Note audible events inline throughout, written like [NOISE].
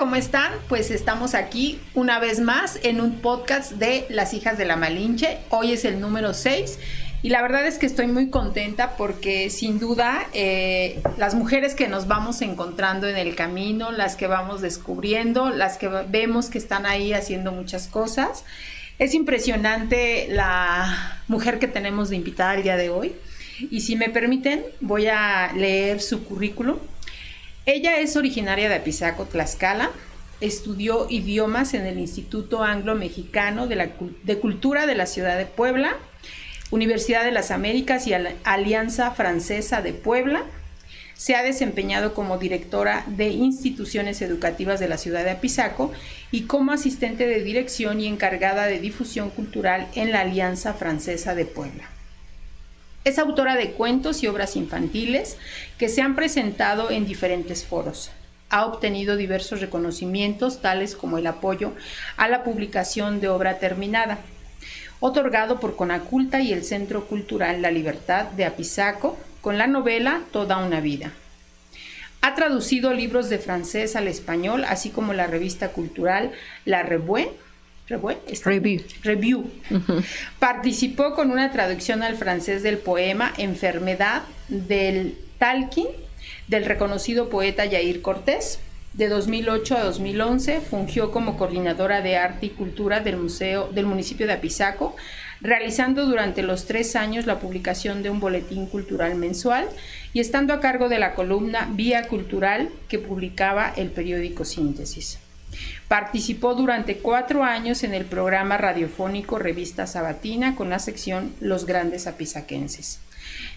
¿Cómo están? Pues estamos aquí una vez más en un podcast de Las hijas de la Malinche. Hoy es el número 6 y la verdad es que estoy muy contenta porque sin duda eh, las mujeres que nos vamos encontrando en el camino, las que vamos descubriendo, las que vemos que están ahí haciendo muchas cosas, es impresionante la mujer que tenemos de invitada el día de hoy. Y si me permiten, voy a leer su currículum ella es originaria de Apizaco, Tlaxcala. Estudió idiomas en el Instituto Anglo-Mexicano de, Cultura de la Ciudad de Puebla, Universidad de las Américas y Alianza Francesa de Puebla. Se ha desempeñado como directora de instituciones educativas de la ciudad de Apizaco y como asistente de dirección y encargada de difusión cultural en la Alianza Francesa de Puebla. Es autora de cuentos y obras infantiles que se han presentado en diferentes foros. Ha obtenido diversos reconocimientos, tales como el apoyo a la publicación de obra terminada, otorgado por Conaculta y el Centro Cultural La Libertad de Apizaco, con la novela Toda una vida. Ha traducido libros de francés al español, así como la revista cultural La Revue Review. Review. Participó con una traducción al francés del poema Enfermedad del Talquín del reconocido poeta Yair Cortés. De 2008 a 2011 fungió como coordinadora de arte y cultura del museo del municipio de Apizaco, realizando durante los tres años la publicación de un boletín cultural mensual y estando a cargo de la columna Vía Cultural que publicaba el periódico Síntesis. Participó durante cuatro años en el programa radiofónico Revista Sabatina con la sección Los Grandes Apizaquenses.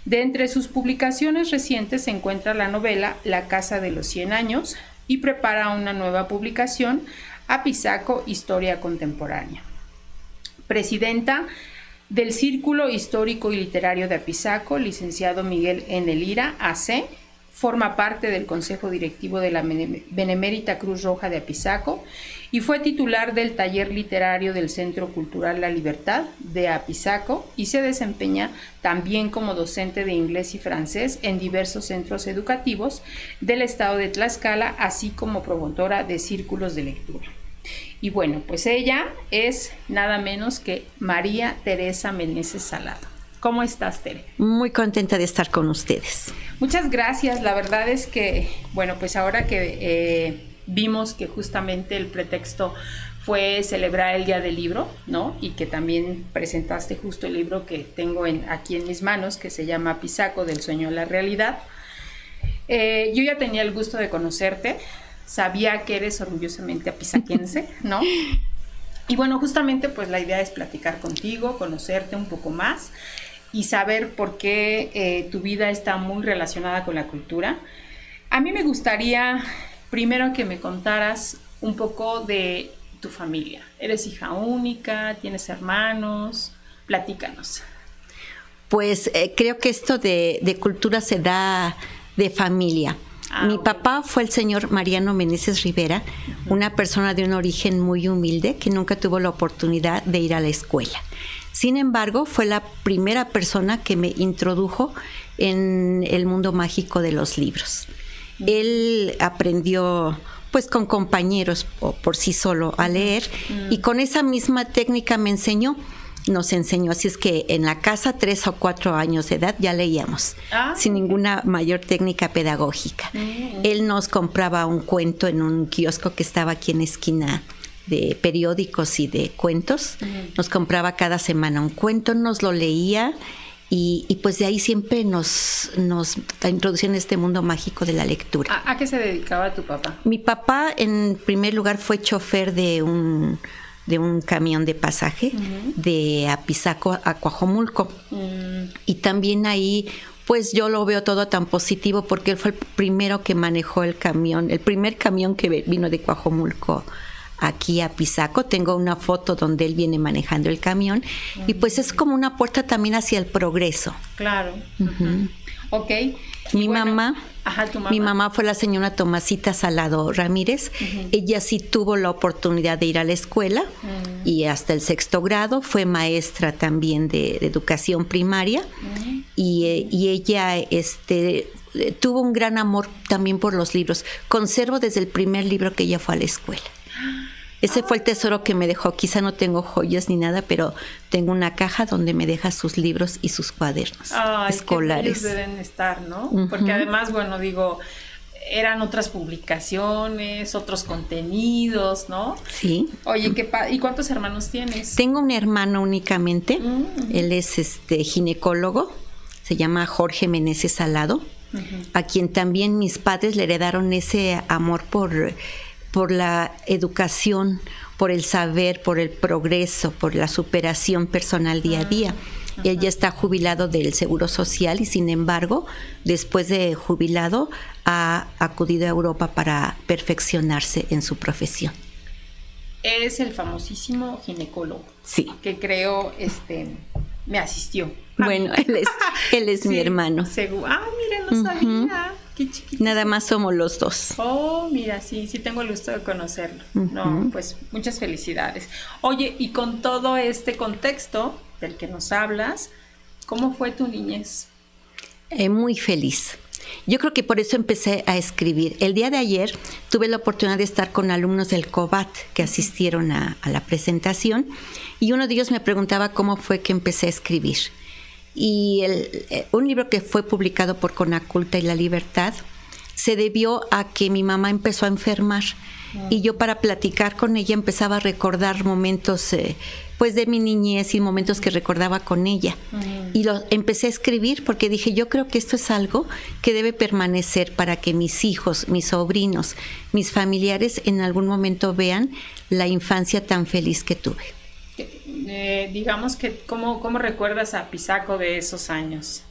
De entre sus publicaciones recientes se encuentra la novela La Casa de los Cien Años y prepara una nueva publicación, Apizaco Historia Contemporánea. Presidenta del Círculo Histórico y Literario de Apizaco, licenciado Miguel Enelira, AC, forma parte del Consejo Directivo de la Benemérita Cruz Roja de Apizaco y fue titular del taller literario del Centro Cultural La Libertad de Apizaco y se desempeña también como docente de inglés y francés en diversos centros educativos del estado de Tlaxcala, así como promotora de círculos de lectura. Y bueno, pues ella es nada menos que María Teresa Meneses Salado. ¿Cómo estás, Tere? Muy contenta de estar con ustedes. Muchas gracias. La verdad es que, bueno, pues ahora que eh, vimos que justamente el pretexto fue celebrar el Día del Libro, ¿no? Y que también presentaste justo el libro que tengo en, aquí en mis manos, que se llama Pisaco del sueño a la realidad. Eh, yo ya tenía el gusto de conocerte, sabía que eres orgullosamente apisaquense, ¿no? [LAUGHS] Y bueno, justamente pues la idea es platicar contigo, conocerte un poco más y saber por qué eh, tu vida está muy relacionada con la cultura. A mí me gustaría primero que me contaras un poco de tu familia. ¿Eres hija única? ¿Tienes hermanos? Platícanos. Pues eh, creo que esto de, cultura se da de familia. Ah, Mi papá fue el señor Mariano Meneses Rivera, una persona de un origen muy humilde que nunca tuvo la oportunidad de ir a la escuela. Sin embargo, fue la primera persona que me introdujo en el mundo mágico de los libros. Él aprendió pues con compañeros o por sí solo a leer y con esa misma técnica me enseñó nos enseñó. Así es que en la casa, tres o cuatro años de edad, ya leíamos, ah, sin ninguna mayor técnica pedagógica. Mm. Él nos compraba un cuento en un kiosco que estaba aquí en esquina de periódicos y de cuentos. Nos compraba cada semana un cuento, nos lo leía y, pues de ahí siempre nos, nos introducía en este mundo mágico de la lectura. ¿A, qué se dedicaba tu papá? Mi papá en primer lugar fue chofer de un de un camión de pasaje de Apizaco a Coajomulco. Mm. Y también ahí pues yo lo veo todo tan positivo porque él fue el primero que manejó el camión, el primer camión que vino de Coajomulco aquí a Pisaco. Tengo una foto donde él viene manejando el camión y pues es como una puerta también hacia el progreso. Claro. Ok. Mi mamá, mi mamá fue la señora Tomasita Salado Ramírez. Ella sí tuvo la oportunidad de ir a la escuela mm. y hasta el sexto grado fue maestra también de, educación primaria mm. y, y, ella este tuvo un gran amor también por los libros. Conservo desde el primer libro que ella fue a la escuela. Ese fue el tesoro que me dejó. Quizá no tengo joyas ni nada, pero tengo una caja donde me deja sus libros y sus cuadernos escolares. Qué deben estar, ¿no? Porque además, bueno, digo, eran otras publicaciones, otros contenidos, ¿no? Sí. Oye, ¿qué ¿y cuántos hermanos tienes? Tengo un hermano únicamente. Mm, Él es este ginecólogo. Se llama Jorge Meneses Salado, a quien también mis padres le heredaron ese amor por por la educación, por el saber, por el progreso, por la superación personal día a día. Él ya está jubilado del Seguro Social y sin embargo, después de jubilado, ha acudido a Europa para perfeccionarse en su profesión. Es el famosísimo ginecólogo. Sí. Que creo este, me asistió. Bueno, él es, él es [LAUGHS] mi hermano. Ah, mira, no sabía. Qué chiquito. Nada más somos los dos. Oh, mira, sí, sí tengo el gusto de conocerlo. No, pues muchas felicidades. Oye, y con todo este contexto del que nos hablas, ¿cómo fue tu niñez? Eh, muy feliz. Yo creo que por eso empecé a escribir. El día de ayer tuve la oportunidad de estar con alumnos del COBAT que asistieron a, a la presentación y uno de ellos me preguntaba cómo fue que empecé a escribir y el, eh, un libro que fue publicado por Conaculta y La Libertad se debió a que mi mamá empezó a enfermar. Y yo para platicar con ella empezaba a recordar momentos eh, pues de mi niñez y momentos que recordaba con ella. Y lo empecé a escribir porque dije yo creo que esto es algo que debe permanecer para que mis hijos mis sobrinos mis familiares en algún momento vean la infancia tan feliz que tuve eh, digamos que, ¿cómo, ¿cómo, recuerdas a Pisaco de esos años?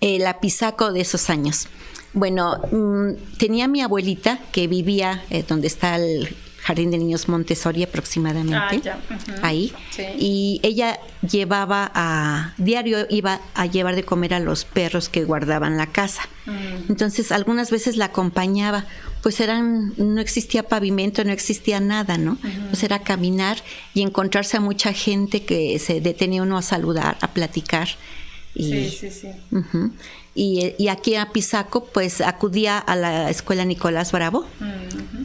El a Pisaco de esos años. Bueno, mm, tenía mi abuelita que vivía eh, donde está el Jardín de Niños Montessori aproximadamente, ah, ahí, y ella llevaba a, diario iba a llevar de comer a los perros que guardaban la casa. Mm. Entonces, algunas veces la acompañaba, pues eran, no existía pavimento, no existía nada, ¿no? Pues era caminar y encontrarse a mucha gente que se detenía uno a saludar, a platicar. Y, sí, sí, sí. y, aquí a Pisaco, pues acudía a la escuela Nicolás Bravo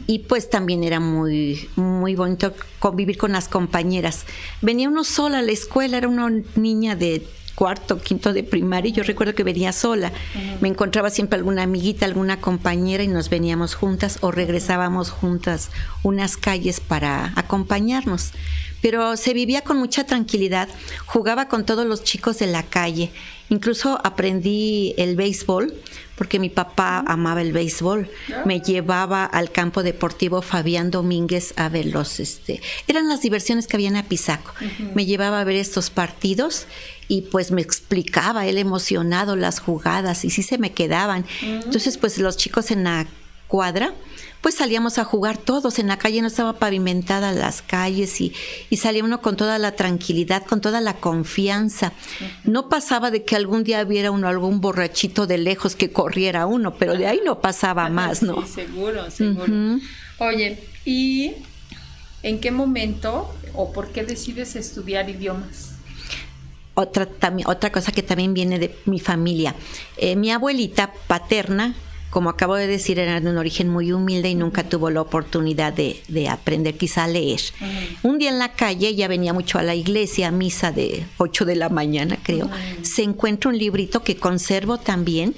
y pues también era muy, muy bonito convivir con las compañeras. Venía uno sola a la escuela, era una niña de cuarto, quinto de primaria, y yo recuerdo que venía sola. Me encontraba siempre alguna amiguita, alguna compañera y nos veníamos juntas o regresábamos juntas unas calles para acompañarnos. Pero se vivía con mucha tranquilidad, jugaba con todos los chicos de la calle, incluso aprendí el béisbol porque mi papá amaba el béisbol. Me llevaba al campo deportivo Fabián Domínguez a ver los, este, eran las diversiones que había en Apizaco. Me llevaba a ver estos partidos y pues me explicaba él emocionado las jugadas y sí se me quedaban. Entonces pues los chicos en la cuadra pues salíamos a jugar todos. En la calle no estaba pavimentada las calles y, y salía uno con toda la tranquilidad, con toda la confianza. No pasaba de que algún día viera uno algún borrachito de lejos que corriera uno, pero de ahí no pasaba más, ¿no? Sí, seguro, seguro. Oye, ¿y en qué momento o por qué decides estudiar idiomas? Otra, otra cosa que también viene de mi familia. Eh, mi abuelita paterna como acabo de decir, era de un origen muy humilde y nunca tuvo la oportunidad de, aprender quizá a leer. Un día en la calle, ella venía mucho a la iglesia, a misa de 8 de la mañana, creo, se encuentra un librito que conservo también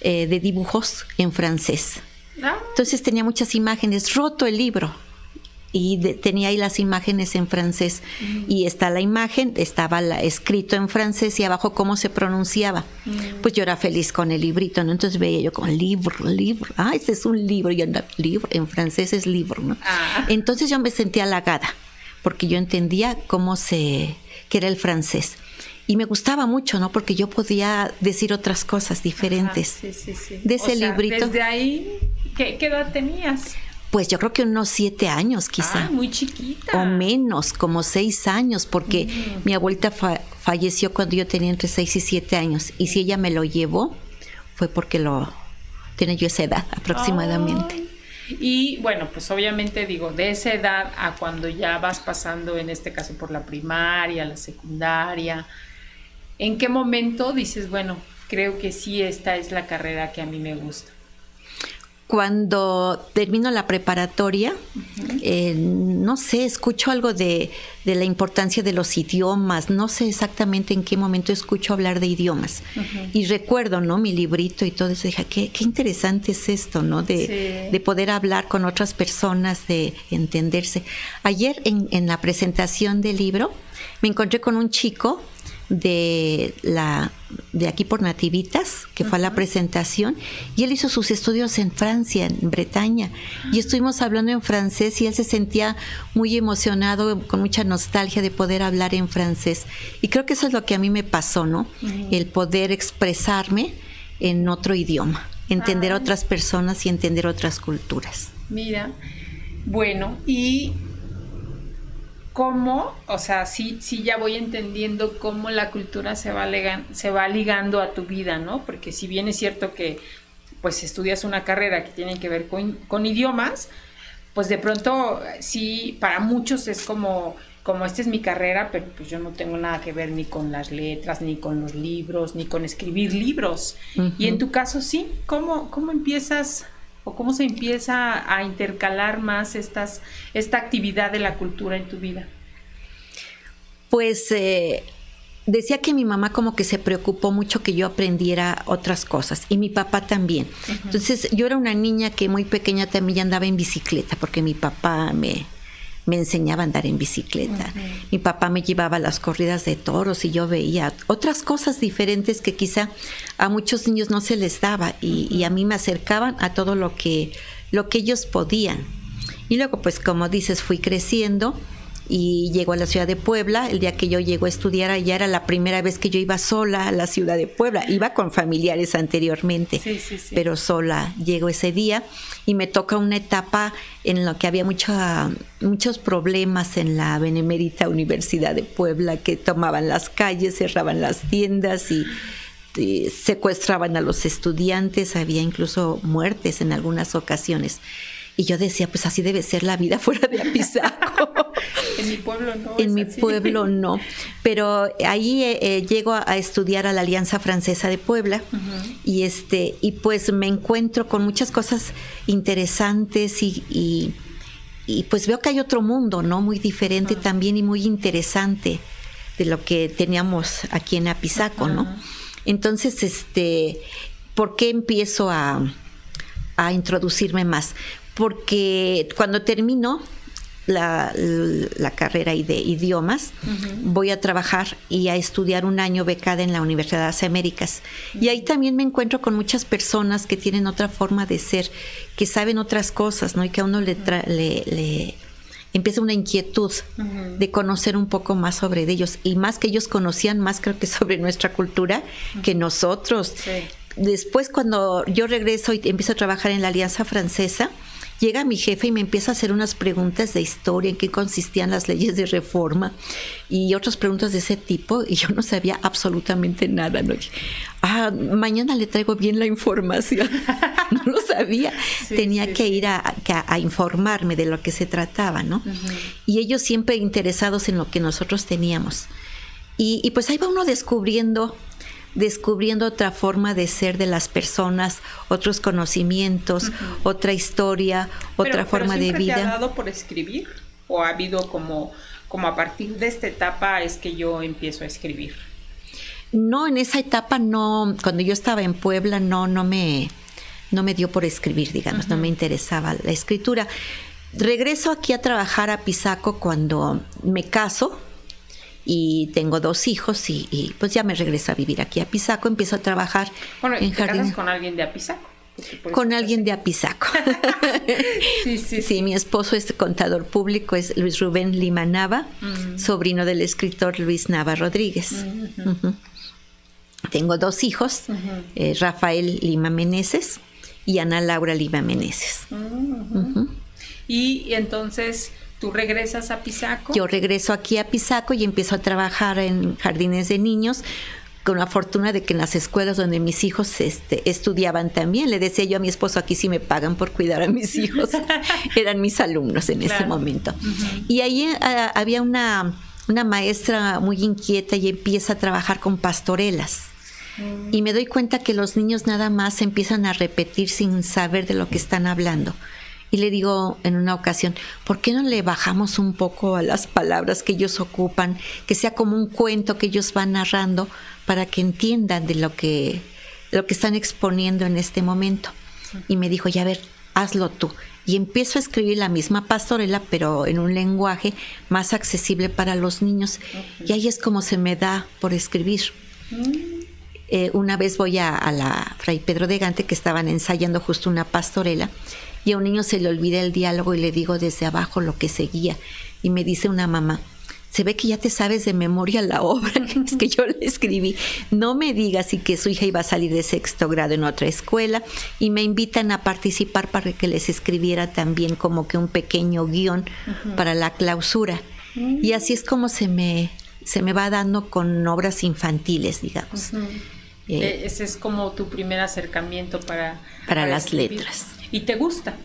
eh, de dibujos en francés. Ah. Entonces tenía muchas imágenes, roto el libro, y tenía ahí las imágenes en francés y está la imagen, estaba la, escrito en francés y abajo cómo se pronunciaba. Pues yo era feliz con el librito, ¿no? Entonces veía yo con libro, libro, ah, este es un libro, y libro, en francés es libro, ¿no? Ah. Entonces yo me sentía halagada porque yo entendía cómo se, que era el francés. Y me gustaba mucho, ¿no? Porque yo podía decir otras cosas diferentes. sí, sí, sí. De ese librito. Desde ahí, ¿qué, ¿qué edad tenías? Pues yo creo que unos siete años quizá. Ah, muy chiquita. O menos, como seis años, porque mi abuelita falleció cuando yo tenía entre seis y siete años. Y si ella me lo llevó, fue porque lo tiene yo esa edad [LAUGHS] aproximadamente. Y bueno, pues obviamente digo, de esa edad a cuando ya vas pasando, en este caso por la primaria, la secundaria, ¿en qué momento dices, bueno, creo que sí, esta es la carrera que a mí me gusta? Cuando termino la preparatoria, eh, no sé, escucho algo de, la importancia de los idiomas, no sé exactamente en qué momento escucho hablar de idiomas. Y recuerdo, ¿no? Mi librito y todo eso, dije, qué, qué interesante es esto, ¿no? De, de, poder hablar con otras personas, de entenderse. Ayer en, en la presentación del libro me encontré con un chico de la de aquí por Nativitas, que fue a la presentación, y él hizo sus estudios en Francia, en Bretaña, y estuvimos hablando en francés y él se sentía muy emocionado, con mucha nostalgia de poder hablar en francés. Y creo que eso es lo que a mí me pasó, ¿no? El poder expresarme en otro idioma, entender a otras personas y entender otras culturas. Mira, bueno, y cómo, o sea, sí, sí ya voy entendiendo cómo la cultura se va, se va ligando a tu vida, ¿no? Porque si bien es cierto que pues estudias una carrera que tiene que ver con, idiomas, pues de pronto sí, para muchos es como, como esta es mi carrera, pero pues yo no tengo nada que ver ni con las letras, ni con los libros, ni con escribir libros. Y en tu caso sí, ¿cómo, cómo empiezas o cómo se empieza a intercalar más estas, esta actividad de la cultura en tu vida? Pues eh, decía que mi mamá como que se preocupó mucho que yo aprendiera otras cosas y mi papá también. Entonces yo era una niña que muy pequeña también andaba en bicicleta porque mi papá me, me enseñaba a andar en bicicleta. Mi papá me llevaba a las corridas de toros y yo veía otras cosas diferentes que quizá a muchos niños no se les daba y, a mí me acercaban a todo lo que, lo que ellos podían. Y luego, pues como dices, fui creciendo y llegó a la ciudad de Puebla. El día que yo llego a estudiar allá era la primera vez que yo iba sola a la ciudad de Puebla. Iba con familiares anteriormente, pero sola llego ese día y me toca una etapa en la que había mucha, muchos problemas en la Benemérita Universidad de Puebla que tomaban las calles, cerraban las tiendas y secuestraban a los estudiantes, había incluso muertes en algunas ocasiones. Y yo decía, pues así debe ser la vida [LAUGHS] fuera de Apizaco. en mi pueblo no. En mi pueblo no. Pero ahí eh, eh, llego a, estudiar a la Alianza Francesa de Puebla y este y pues me encuentro con muchas cosas interesantes y, y, pues veo que hay otro mundo, ¿no? Muy diferente también y muy interesante de lo que teníamos aquí en Apizaco, ¿no? Entonces, este, ¿por qué empiezo a, a introducirme más? Porque cuando termino la, carrera de idiomas, voy a trabajar y a estudiar un año becada en la Universidad de las Américas. Y ahí también me encuentro con muchas personas que tienen otra forma de ser, que saben otras cosas, ¿no? Y que a uno le, le, empieza una inquietud de conocer un poco más sobre ellos. Y más que ellos conocían más creo que [LAUGHS] sobre nuestra cultura que nosotros. Después cuando yo regreso y empiezo a trabajar en la Alianza Francesa, llega mi jefe y me empieza a hacer unas preguntas de historia, en qué consistían las leyes de reforma y otras preguntas de ese tipo y yo no sabía absolutamente nada. ¿no? Ah, mañana le traigo bien la información. [LAUGHS] no lo sabía. Tenía que ir a, informarme de lo que se trataba, ¿no? Y ellos siempre interesados en lo que nosotros teníamos. Y, y pues ahí va uno descubriendo descubriendo otra forma de ser de las personas, otros conocimientos, otra historia, otra forma de vida. ¿Te ha dado por escribir o ha habido como como a partir de esta etapa es que yo empiezo a escribir? No, en esa etapa no, cuando yo estaba en Puebla no no me no me dio por escribir, digamos, no me interesaba la escritura. Regreso aquí a trabajar a Pisaco cuando me caso, y tengo dos hijos y, pues ya me regreso a vivir aquí a Pisaco, empiezo a trabajar bueno, en ¿te Casas con alguien de Apizaco? Con alguien de Apizaco. [LAUGHS] sí, sí, sí, mi esposo es contador público, es Luis Rubén Lima Nava, mm. sobrino del escritor Luis Nava Rodríguez. Tengo dos hijos, eh, Rafael Lima Meneses y Ana Laura Lima Meneses. Y entonces tú regresas a Pisaco. Yo regreso aquí a Pisaco y empiezo a trabajar en jardines de niños con la fortuna de que en las escuelas donde mis hijos este, estudiaban también, le decía yo a mi esposo, aquí sí me pagan por cuidar a mis hijos, [LAUGHS] eran mis alumnos en ese momento. Y ahí eh, había una, una maestra muy inquieta y empieza a trabajar con pastorelas. Y me doy cuenta que los niños nada más empiezan a repetir sin saber de lo que están hablando. Y le digo en una ocasión, ¿por qué no le bajamos un poco a las palabras que ellos ocupan, que sea como un cuento que ellos van narrando para que entiendan de lo que, lo que están exponiendo en este momento? Y me dijo, ya ver, hazlo tú. Y empiezo a escribir la misma pastorela, pero en un lenguaje más accesible para los niños. Y ahí es como se me da por escribir. Mm. Eh, una vez voy a, a, la Fray Pedro de Gante, que estaban ensayando justo una pastorela, y a un niño se le olvida el diálogo y le digo desde abajo lo que seguía. Y me dice una mamá, se ve que ya te sabes de memoria la obra que [LAUGHS] es que yo le escribí. No me digas y que su hija iba a salir de sexto grado en otra escuela y me invitan a participar para que les escribiera también como que un pequeño guion para la clausura. Y así es como se me, se me va dando con obras infantiles, digamos. Eh, ese es como tu primer acercamiento para... Para, las letras. ¿Y te gusta?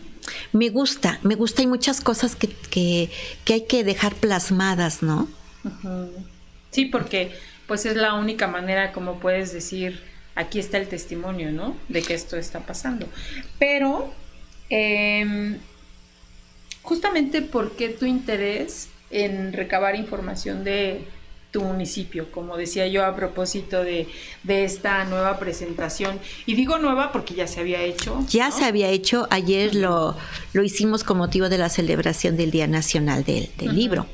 Me gusta, me gusta. Hay muchas cosas que, que, hay que dejar plasmadas, ¿no? Sí, porque pues es la única manera como puedes decir, aquí está el testimonio, ¿no? De que esto está pasando. Pero, em, justamente, ¿por qué tu interés en recabar información de tu municipio, como decía yo a propósito de, esta nueva presentación. Y digo nueva porque ya se había hecho. Ya se había hecho, ayer lo, lo hicimos con motivo de la celebración del Día Nacional del, Libro.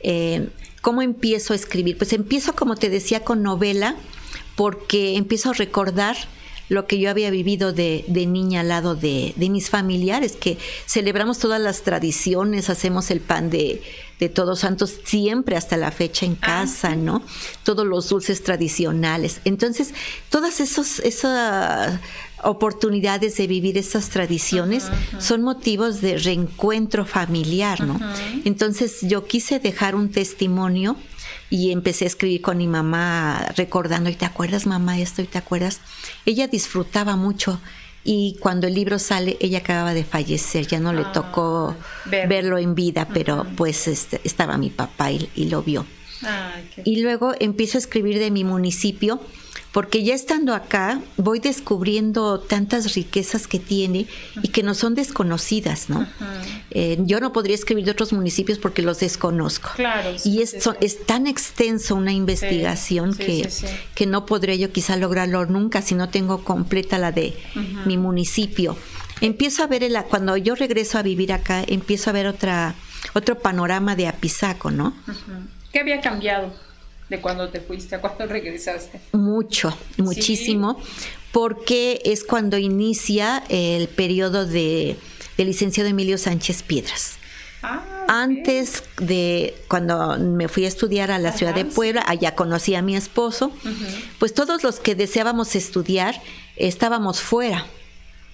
Eh, ¿Cómo empiezo a escribir? Pues empiezo, como te decía, con novela, porque empiezo a recordar lo que yo había vivido de, niña al lado de, mis familiares, que celebramos todas las tradiciones, hacemos el pan de, Todos Santos siempre hasta la fecha en ah, casa, ¿no? Todos los dulces tradicionales. Entonces, todas esos, esas oportunidades de vivir esas tradiciones son motivos de reencuentro familiar, ¿no? Entonces, yo quise dejar un testimonio y empecé a escribir con mi mamá recordando, ¿y te acuerdas mamá esto? ¿Y te acuerdas? Ella disfrutaba mucho y cuando el libro sale, ella acababa de fallecer, ya no le ah, tocó verlo en vida, pero pues este, estaba mi papá y, lo vio. Y luego empiezo a escribir de mi municipio porque ya estando acá voy descubriendo tantas riquezas que tiene y que no son desconocidas, ¿no? Eh, yo no podría escribir de otros municipios porque los desconozco. Claro. y es, es tan extenso una investigación que, que no podría yo quizá lograrlo nunca si no tengo completa la de mi municipio. Empiezo a ver, el, cuando yo regreso a vivir acá, empiezo a ver otra, otro panorama de Apizaco, ¿no? ¿Qué había cambiado? De cuando te fuiste a cuando [LAUGHS] regresaste? Mucho, muchísimo, porque es cuando inicia el periodo de, licenciado Emilio Sánchez Piedras. Ah, Antes de cuando me fui a estudiar a la ciudad de Puebla, allá conocí a mi esposo, pues todos los que deseábamos estudiar estábamos fuera.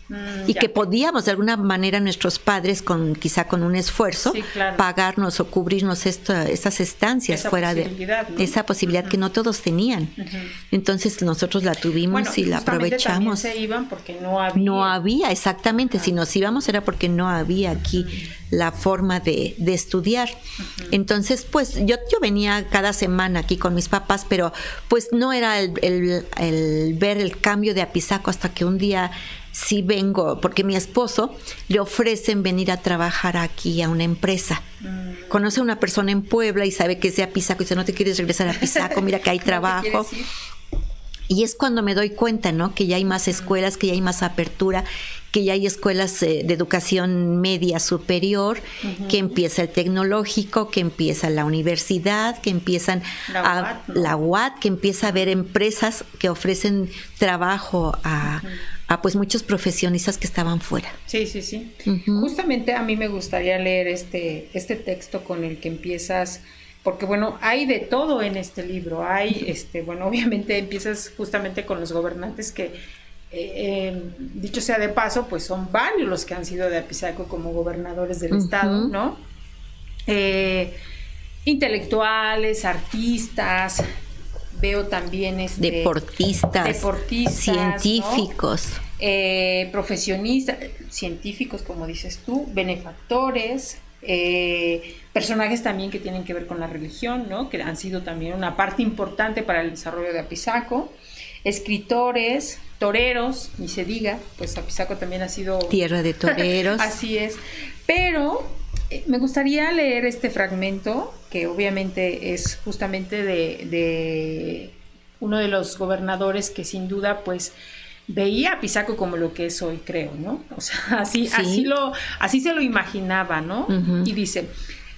Mm, y que podíamos de alguna manera nuestros padres con quizá con un esfuerzo pagarnos o cubrirnos estas estancias fuera de esa posibilidad que no todos tenían. Entonces nosotros la tuvimos y la aprovechamos. se iban porque no había. No había exactamente. Si nos íbamos era porque no había aquí la forma de, estudiar. Entonces pues yo yo venía cada semana aquí con mis papás pero pues no era el, el ver el cambio de Apizaco hasta que un día si vengo, porque mi esposo le ofrecen venir a trabajar aquí a una empresa. Mm. Conoce a una persona en Puebla y sabe que es de Apizaco y dice, no te quieres regresar a Apizaco, mira que hay [LAUGHS] trabajo. y es cuando me doy cuenta, ¿no? Que ya hay más escuelas, que ya hay más apertura, que ya hay escuelas eh, de educación media superior, que empieza el tecnológico, que empieza la universidad, que empiezan la a, la UAT, que empieza a haber empresas que ofrecen trabajo a, a pues muchos profesionistas que estaban fuera. Sí, sí, sí. Justamente a mí me gustaría leer este, este texto con el que empiezas, porque bueno, hay de todo en este libro. Hay, este, bueno, [LAUGHS] obviamente empiezas justamente con los gobernantes que eh, dicho sea de paso, pues son varios los que han sido de Apizaco como gobernadores del estado, ¿no? Eh, intelectuales, artistas, veo también este, deportistas, deportistas científicos, eh, profesionistas, científicos, como dices tú, benefactores, eh, personajes también que tienen que ver con la religión, ¿no? que han sido también una parte importante para el desarrollo de Apizaco, escritores, toreros, ni se diga, pues Apizaco también ha sido... Tierra de toreros. [LAUGHS] Así es, pero me gustaría leer este fragmento, que obviamente es justamente de, de uno de los gobernadores que sin duda pues veía a Pisaco como lo que es hoy, creo, ¿no? O sea, [LAUGHS] así, así, lo, así se lo imaginaba, ¿no? Y dice,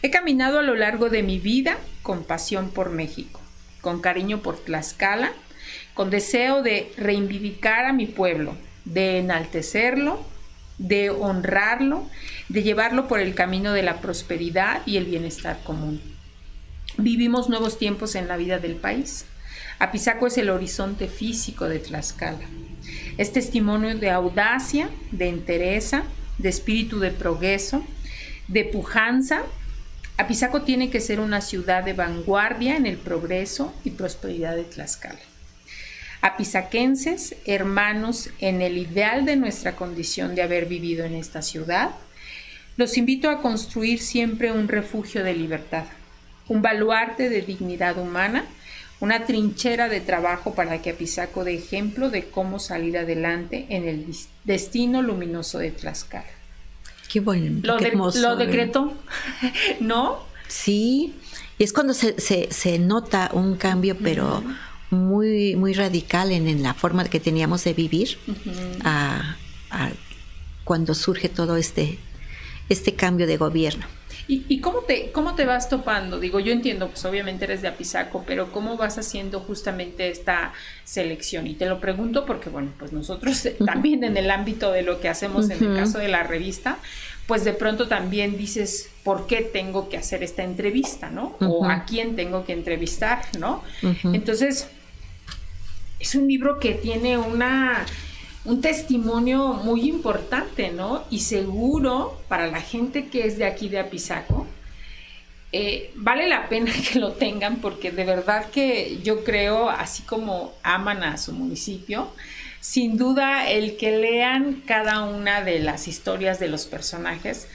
he caminado a lo largo de mi vida con pasión por México, con cariño por Tlaxcala, con deseo de reivindicar a mi pueblo, de enaltecerlo, de honrarlo, de llevarlo por el camino de la prosperidad y el bienestar común. Vivimos nuevos tiempos en la vida del país. Apizaco es el horizonte físico de Tlaxcala. Es testimonio de audacia, de entereza, de espíritu de progreso, de pujanza. Apizaco tiene que ser una ciudad de vanguardia en el progreso y prosperidad de Tlaxcala. Apizaquenses, hermanos, en el ideal de nuestra condición de haber vivido en esta ciudad, los invito a construir siempre un refugio de libertad, un baluarte de dignidad humana una trinchera de trabajo para que Apizaco dé ejemplo de cómo salir adelante en el destino luminoso de Tlaxcala. Qué bueno. Lo, qué hermoso, lo decretó, [LAUGHS] ¿no? Sí, y es cuando se, se, nota un cambio, pero muy, muy radical en, la forma que teníamos de vivir cuando surge todo este, este cambio de gobierno. ¿Y, cómo, te, cómo te vas topando? Digo, yo entiendo, pues obviamente eres de Apizaco, pero ¿cómo vas haciendo justamente esta selección? Y te lo pregunto porque, bueno, pues nosotros [LAUGHS] también en el ámbito de lo que hacemos en el caso de la revista, pues de pronto también dices, ¿por qué tengo que hacer esta entrevista, no? O a quién tengo que entrevistar, ¿no? Entonces, es un libro que tiene una un testimonio muy importante, ¿no? Y seguro para la gente que es de aquí de Apizaco, eh, vale la pena [LAUGHS] que lo tengan porque de verdad que yo creo, así como aman a su municipio, sin duda el que lean cada una de las historias de los personajes,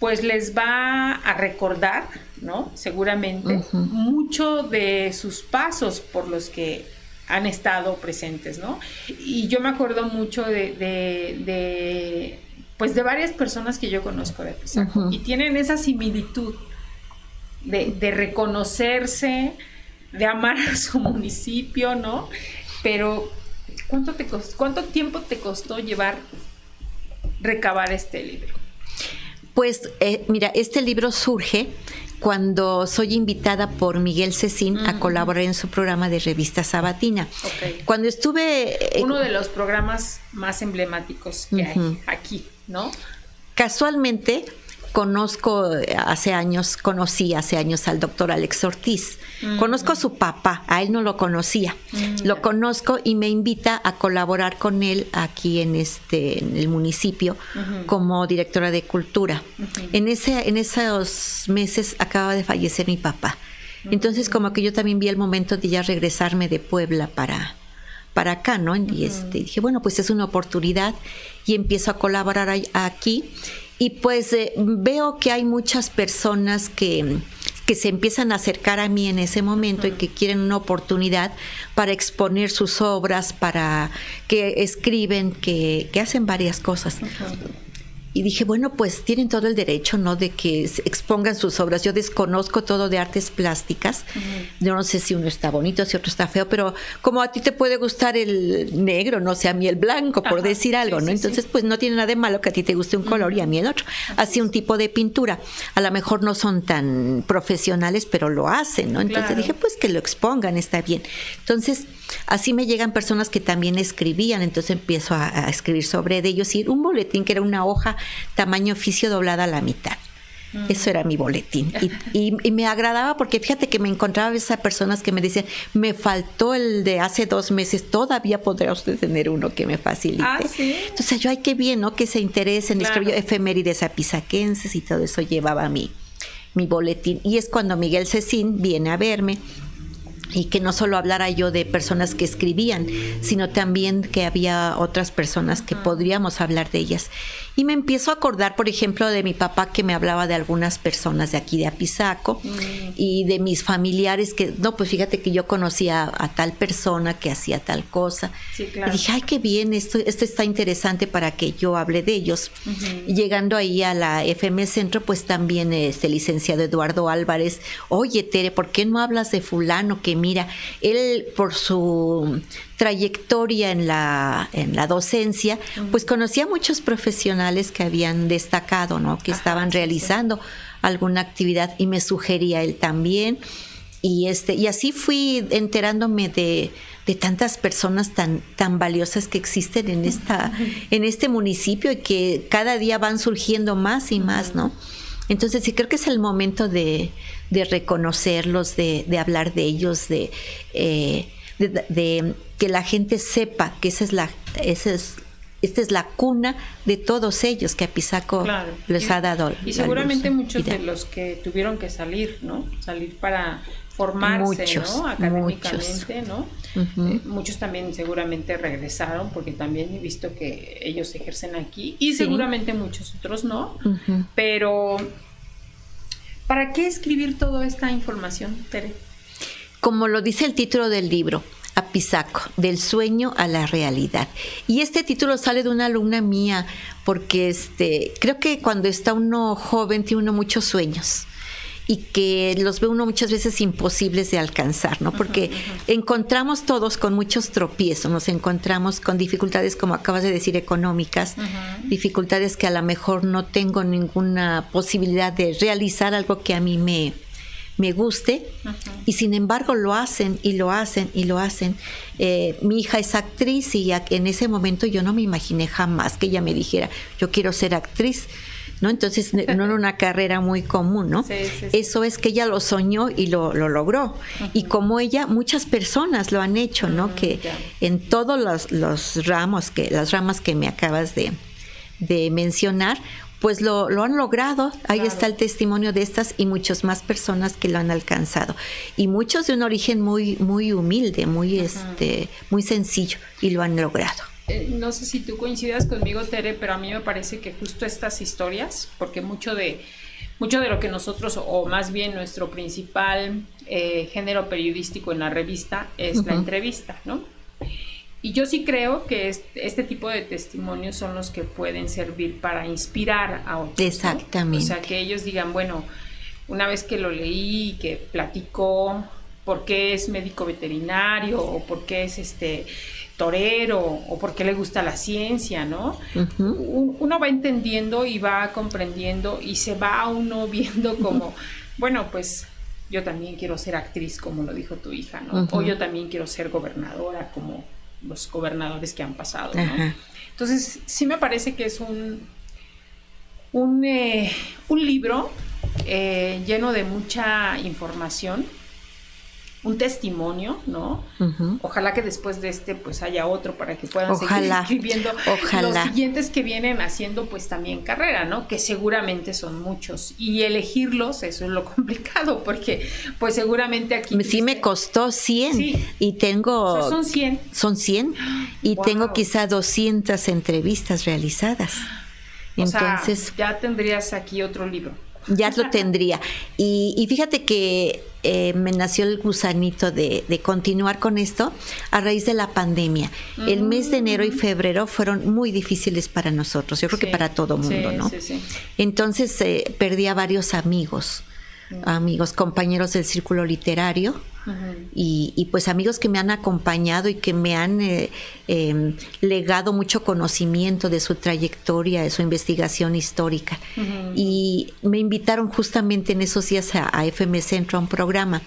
pues les va a recordar, ¿no? Seguramente, mucho de sus pasos por los que han estado presentes, ¿no? Y yo me acuerdo mucho de, pues de varias personas que yo conozco de Pisaco y tienen esa similitud de, reconocerse, de amar a su municipio, ¿no? Pero ¿cuánto, te ¿cuánto tiempo te costó llevar, recabar este libro? Pues eh, mira, este libro surge cuando soy invitada por Miguel Cecín a colaborar en su programa de revista Sabatina. Cuando estuve... Eh, Uno de los programas más emblemáticos que hay aquí, ¿no? Casualmente conozco eh, hace años, conocí hace años al doctor Alex Ortiz. Mm. Conozco a su papá, a él no lo conocía. Mm, lo conozco y me invita a colaborar con él aquí en este en el municipio como directora de cultura. En ese en esos meses acaba de fallecer mi papá. Entonces como que yo también vi el momento de ya regresarme de Puebla para para acá, ¿no? Y este, dije, bueno, pues es una oportunidad y empiezo a colaborar aquí y pues eh, veo que hay muchas personas que, que se empiezan a acercar a mí en ese momento y que quieren una oportunidad para exponer sus obras, para que escriben, que, que hacen varias cosas y dije, bueno, pues tienen todo el derecho, ¿no? De que expongan sus obras. Yo desconozco todo de artes plásticas. Yo no sé si uno está bonito, si otro está feo, pero como a ti te puede gustar el negro, no sé, a mí el blanco, por decir algo, ¿no? Entonces, pues no tiene nada de malo que a ti te guste un color y a mí el otro. Así un tipo de pintura. A lo mejor no son tan profesionales, pero lo hacen, ¿no? Entonces dije, pues que lo expongan, está bien. Entonces, así me llegan personas que también escribían, entonces empiezo a, a escribir sobre ellos y un boletín que era una hoja tamaño oficio doblada a la mitad. Eso era mi boletín. Y, me agradaba porque fíjate que me encontraba a veces personas que me decían, me faltó el de hace dos meses, todavía podrá usted tener uno que me facilite. Ah, ¿sí? Entonces yo, ay, qué bien, ¿no? Que se interesen, claro. escribió efemérides apisaquenses y todo eso llevaba mi, mi boletín. Y es cuando Miguel Cecín viene a verme y que no solo hablara yo de personas que escribían, sino también que había otras personas que podríamos hablar de ellas. Y me empiezo a acordar, por ejemplo, de mi papá que me hablaba de algunas personas de aquí de Apizaco mm. y de mis familiares que, no, pues fíjate que yo conocía a, tal persona que hacía tal cosa. Y dije, ay, qué bien, esto, esto está interesante para que yo hable de ellos. y llegando ahí a la FM Centro, pues también este licenciado Eduardo Álvarez, oye, Tere, ¿por qué no hablas de fulano que mira, él por su trayectoria en la, en la docencia, pues conocía a muchos profesionales que habían destacado, ¿no? Que estaban realizando alguna actividad y me sugería él también. Y, este, y así fui enterándome de, de tantas personas tan, tan valiosas que existen en, esta, en este municipio y que cada día van surgiendo más y más, ¿no? Entonces sí creo que es el momento de, de reconocerlos, de, de, hablar de ellos, de, eh, de, que la gente sepa que esa es la, esa es, esta es la cuna de todos ellos que Apizaco les ha dado. Y seguramente muchos de los que tuvieron que salir, ¿no? Salir para formarse, ¿no? Académicamente, ¿no? Eh, muchos también seguramente regresaron porque también he visto que ellos ejercen aquí y seguramente muchos otros no, pero ¿para qué escribir toda esta información, Tere? Como lo dice el título del libro, Apizaco, del sueño a la realidad. Y este título sale de una alumna mía, porque este, creo que cuando está uno joven tiene uno muchos sueños y que los ve uno muchas veces imposibles de alcanzar, ¿no? Porque encontramos todos con muchos tropiezos, nos encontramos con dificultades, como acabas de decir, económicas, dificultades que a lo mejor no tengo ninguna posibilidad de realizar algo que a mí me, me guste y sin embargo lo hacen y lo hacen y lo hacen. Eh, mi hija es actriz y en ese momento yo no me imaginé jamás que ella me dijera, yo quiero ser actriz. ¿No? Entonces [LAUGHS] no era una carrera muy común, ¿no? Eso es que ella lo soñó y lo, logró. Y como ella, muchas personas lo han hecho, ¿no? Que en todos los, los, ramos, que, las ramas que me acabas de, de mencionar, pues lo, lo han logrado. Ahí está el testimonio de estas y muchas más personas que lo han alcanzado. Y muchos de un origen muy, muy humilde, muy, este, muy sencillo y lo han logrado. Eh, no sé si tú coincidas conmigo, Tere, pero a mí me parece que justo estas historias, porque mucho de, mucho de lo que nosotros, o más bien nuestro principal eh, género periodístico en la revista es la entrevista, ¿no? Y yo sí creo que este, tipo de testimonios son los que pueden servir para inspirar a otros. Exactamente. O sea, que ellos digan, bueno, una vez que lo leí, que platicó por qué es médico veterinario o por qué es este torero o por qué le gusta la ciencia, ¿no? Uno va entendiendo y va comprendiendo y se va uno [LAUGHS] viendo como, bueno, pues yo también quiero ser actriz, como lo dijo tu hija, ¿no? O yo también quiero ser gobernadora, como los gobernadores que han pasado. Entonces, sí me parece que es un, un, eh, un libro eh, lleno de mucha información un testimonio, ¿no? Ojalá que después de este pues haya otro para que puedan seguir escribiendo los siguientes que vienen haciendo pues también carrera, ¿no? Que seguramente son muchos y elegirlos eso es lo [LAUGHS] complicado porque pues seguramente aquí sí me costó 100 y tengo son 100 son 100 y [GASPS] tengo quizá 200 entrevistas realizadas. [GASPS] Entonces, ya tendrías aquí otro libro ya lo tendría. [LAUGHS] Y, fíjate que eh, me nació el gusanito de, continuar con esto a raíz de la pandemia. El mes de enero y mm. febrero fueron muy difíciles para nosotros, yo creo que para todo mundo, ¿no? Entonces eh, perdí a varios amigos, mm. Amigos, compañeros del círculo literario y, pues amigos que me han acompañado y que me han eh, em, legado mucho conocimiento de su trayectoria, de su investigación histórica. Y me invitaron justamente en esos días a, FM Centro a un programa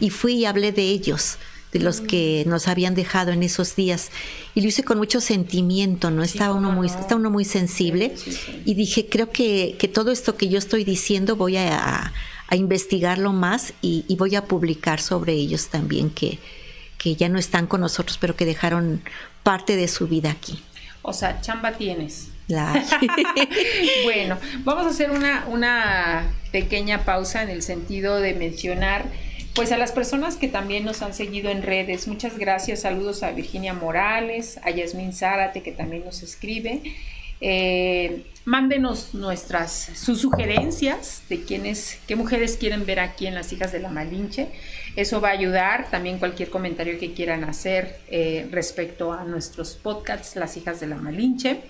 y fui y hablé de ellos de los que nos habían dejado en esos días. Y lo hice con mucho sentimiento, ¿no? Está, uno, muy, está uno muy sensible. y dije, creo que, que, todo esto que yo estoy diciendo voy a, a, investigarlo más y, y, voy a publicar sobre ellos también, que, que ya no están con nosotros, pero que dejaron parte de su vida aquí. O sea, chamba tienes. [LAUGHS] bueno, vamos a hacer una, una pequeña pausa en el sentido de mencionar pues a las personas que también nos han seguido en redes, muchas gracias, saludos a Virginia Morales, a Yasmín Zárate que también nos escribe. Eh, mándenos nuestras sus sugerencias de quiénes, qué mujeres quieren ver aquí en las hijas de la Malinche. Eso va a ayudar. También cualquier comentario que quieran hacer eh, respecto a nuestros podcasts, las hijas de la Malinche.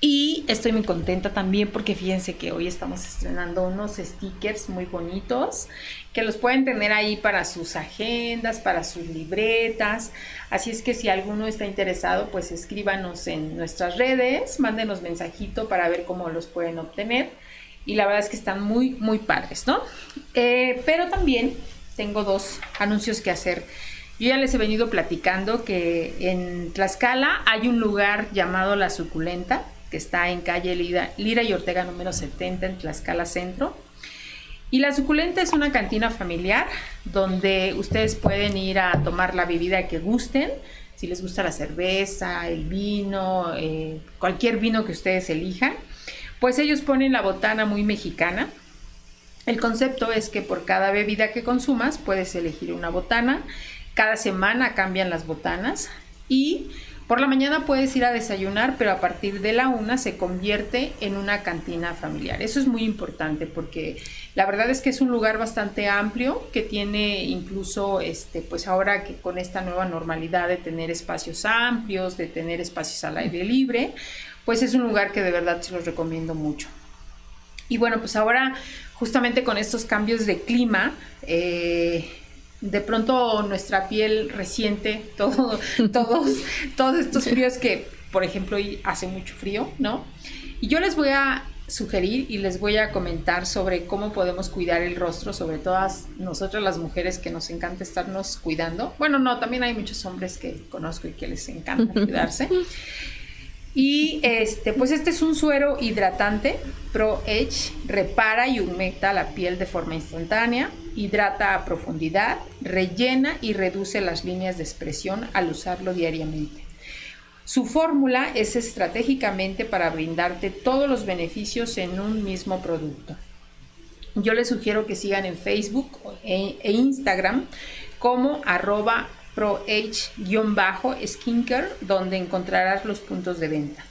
Y estoy muy contenta también porque fíjense que hoy estamos estrenando unos stickers muy bonitos que los pueden tener ahí para sus agendas, para sus libretas. Así es que si alguno está interesado, pues escríbanos en nuestras redes, mándenos mensajito para ver cómo los pueden obtener. Y la verdad es que están muy, muy padres, ¿no? Eh, pero también tengo dos anuncios que hacer. Yo ya les he venido platicando que en Tlaxcala hay un lugar llamado La Suculenta está en calle Lira, y Ortega número 70 en Tlaxcala Centro. Y la suculenta es una cantina familiar donde ustedes pueden ir a tomar la bebida que gusten, si les gusta la cerveza, el vino, eh, cualquier vino que ustedes elijan. Pues ellos ponen la botana muy mexicana. El concepto es que por cada bebida que consumas puedes elegir una botana. Cada semana cambian las botanas y por la mañana puedes ir a desayunar, pero a partir de la una se convierte en una cantina familiar. Eso es muy importante porque la verdad es que es un lugar bastante amplio que tiene incluso, este, pues ahora que con esta nueva normalidad de tener espacios amplios, de tener espacios al aire libre, pues es un lugar que de verdad se los recomiendo mucho. Y bueno, pues ahora justamente con estos cambios de clima, eh, de pronto nuestra piel resiente [LAUGHS] todo, todos, todos estos fríos que, por ejemplo, hoy hace mucho frío, ¿no? Y yo les voy a sugerir y les voy a comentar sobre cómo podemos cuidar el rostro, sobre todas nosotras las mujeres que nos encanta estarnos cuidando. Bueno, no, también hay muchos hombres que conozco y que les encanta [LAUGHS] cuidarse. Y este, pues este es un suero hidratante Pro Edge, repara y humecta la piel de forma instantánea, hidrata a profundidad, rellena y reduce las líneas de expresión al usarlo diariamente. Su fórmula es estratégicamente para brindarte todos los beneficios en un mismo producto. Yo les sugiero que sigan en Facebook e, e Instagram como arroba ProH-Skincare, donde encontrarás los puntos de venta.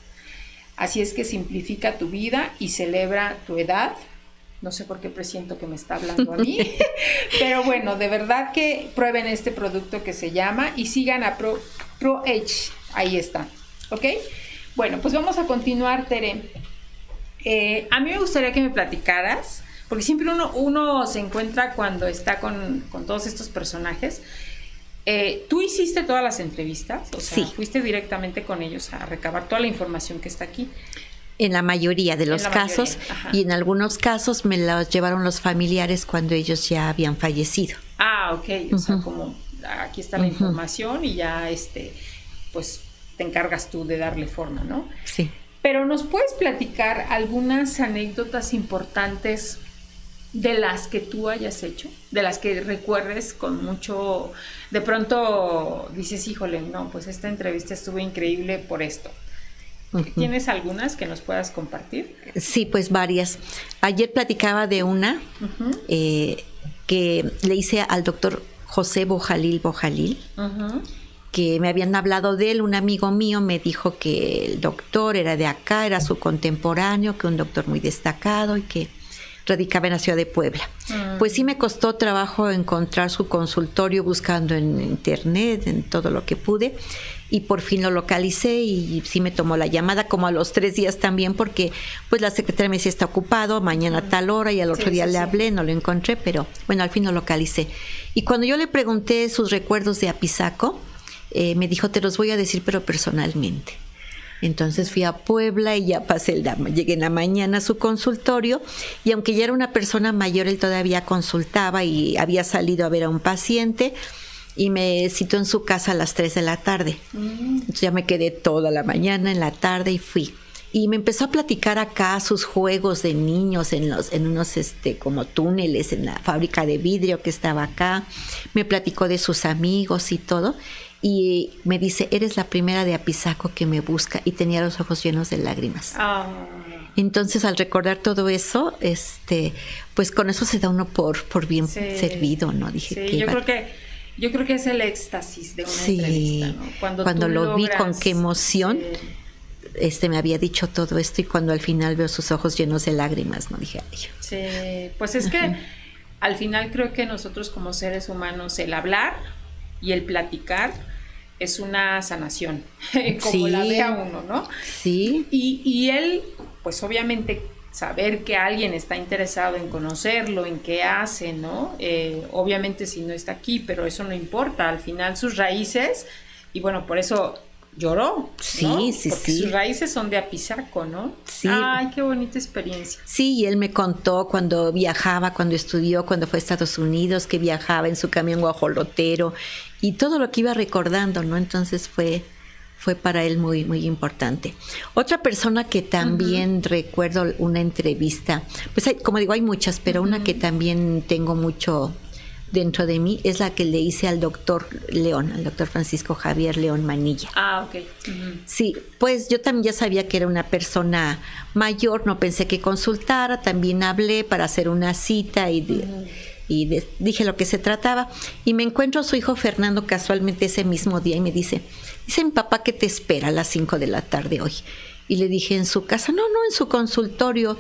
Así es que simplifica tu vida y celebra tu edad. No sé por qué presiento que me está hablando a mí, [LAUGHS] pero bueno, de verdad que prueben este producto que se llama y sigan a Pro, Ahí está, ¿ok? Bueno, pues vamos a continuar, Tere. Eh, a mí me gustaría que me platicaras, porque siempre uno, uno se encuentra cuando está con, con todos estos personajes eh, ¿Tú hiciste todas las entrevistas? O sea, fuiste directamente con ellos a recabar toda la información que está aquí. En la mayoría de los casos y en algunos casos me los llevaron los familiares cuando ellos ya habían fallecido. Ah, ok. O sea, como aquí está la información y ya, este, pues te encargas tú de darle forma, ¿no? Sí. Pero nos puedes platicar algunas anécdotas importantes de las que tú hayas hecho, de las que recuerdes con mucho, de pronto dices, híjole, no, pues esta entrevista estuvo increíble por esto. ¿Tienes algunas que nos puedas compartir? Sí, pues varias. Ayer platicaba de una eh, que le hice al doctor José Bojalil Bojalil, que me habían hablado de él. Un amigo mío me dijo que el doctor era de acá, era su contemporáneo, que un doctor muy destacado y que radicaba en la ciudad de Puebla. Ah. Pues sí me costó trabajo encontrar su consultorio buscando en internet, en todo lo que pude, y por fin lo localicé y sí me tomó la llamada como a los tres días también porque pues la secretaria me decía está ocupado, mañana a tal hora y al otro día le hablé, no lo encontré, pero bueno, al fin lo localicé. Y cuando yo le pregunté sus recuerdos de Apizaco, eh, me dijo, te los voy a decir, pero personalmente. Entonces fui a Puebla y ya pasé el dama. Llegué en la mañana a su consultorio y aunque ya era una persona mayor, él todavía consultaba y había salido a ver a un paciente. y me citó en su casa a las 3 de la tarde. Mm. Entonces ya me quedé toda la mañana, en la tarde y fui. Y me empezó a platicar acá sus juegos de niños en los en unos este como túneles en la fábrica de vidrio que estaba acá. Me platicó de sus amigos y todo y me dice, "Eres la primera de Apizaco que me busca" y tenía los ojos llenos de lágrimas. Ah. Entonces, al recordar todo eso, este, pues con eso se da uno por por bien servido, ¿no? Dije que yo creo que yo creo que es el éxtasis de una entrevista, ¿no? Cuando, Cuando lo vi con qué emoción. Este me había dicho todo esto y cuando al final veo sus ojos llenos de lágrimas, no dije, Ay. Sí, pues es que al final creo que nosotros como seres humanos el hablar y el platicar es una sanación, [LAUGHS] como la vea uno, ¿no? Sí. Y, y él, pues obviamente saber que alguien está interesado en conocerlo, en qué hace, ¿no? Eh, obviamente si no está aquí, pero eso no importa, al final sus raíces, y bueno, por eso lloró. Sí, sí, Porque sí. Sus raíces son de Apizaco, ¿no? Sí. Ay, qué bonita experiencia. Sí, y él me contó cuando viajaba, cuando estudió, cuando fue a Estados Unidos, que viajaba en su camión guajolotero y todo lo que iba recordando, ¿no? Entonces fue fue para él muy, muy importante. Otra persona que también recuerdo una entrevista, pues hay, como digo, hay muchas, pero una que también tengo mucho dentro de mí es la que le hice al doctor León, al doctor Francisco Javier León Manilla. Ah, ok. Sí, pues yo también ya sabía que era una persona mayor, no pensé que consultara, también hablé para hacer una cita y... y dije lo que se trataba y me encuentro a su hijo Fernando casualmente ese mismo día y me dice, Dice mi papá que te espera a las 5 de la tarde hoy. Y le dije en su casa, no, no, en su consultorio.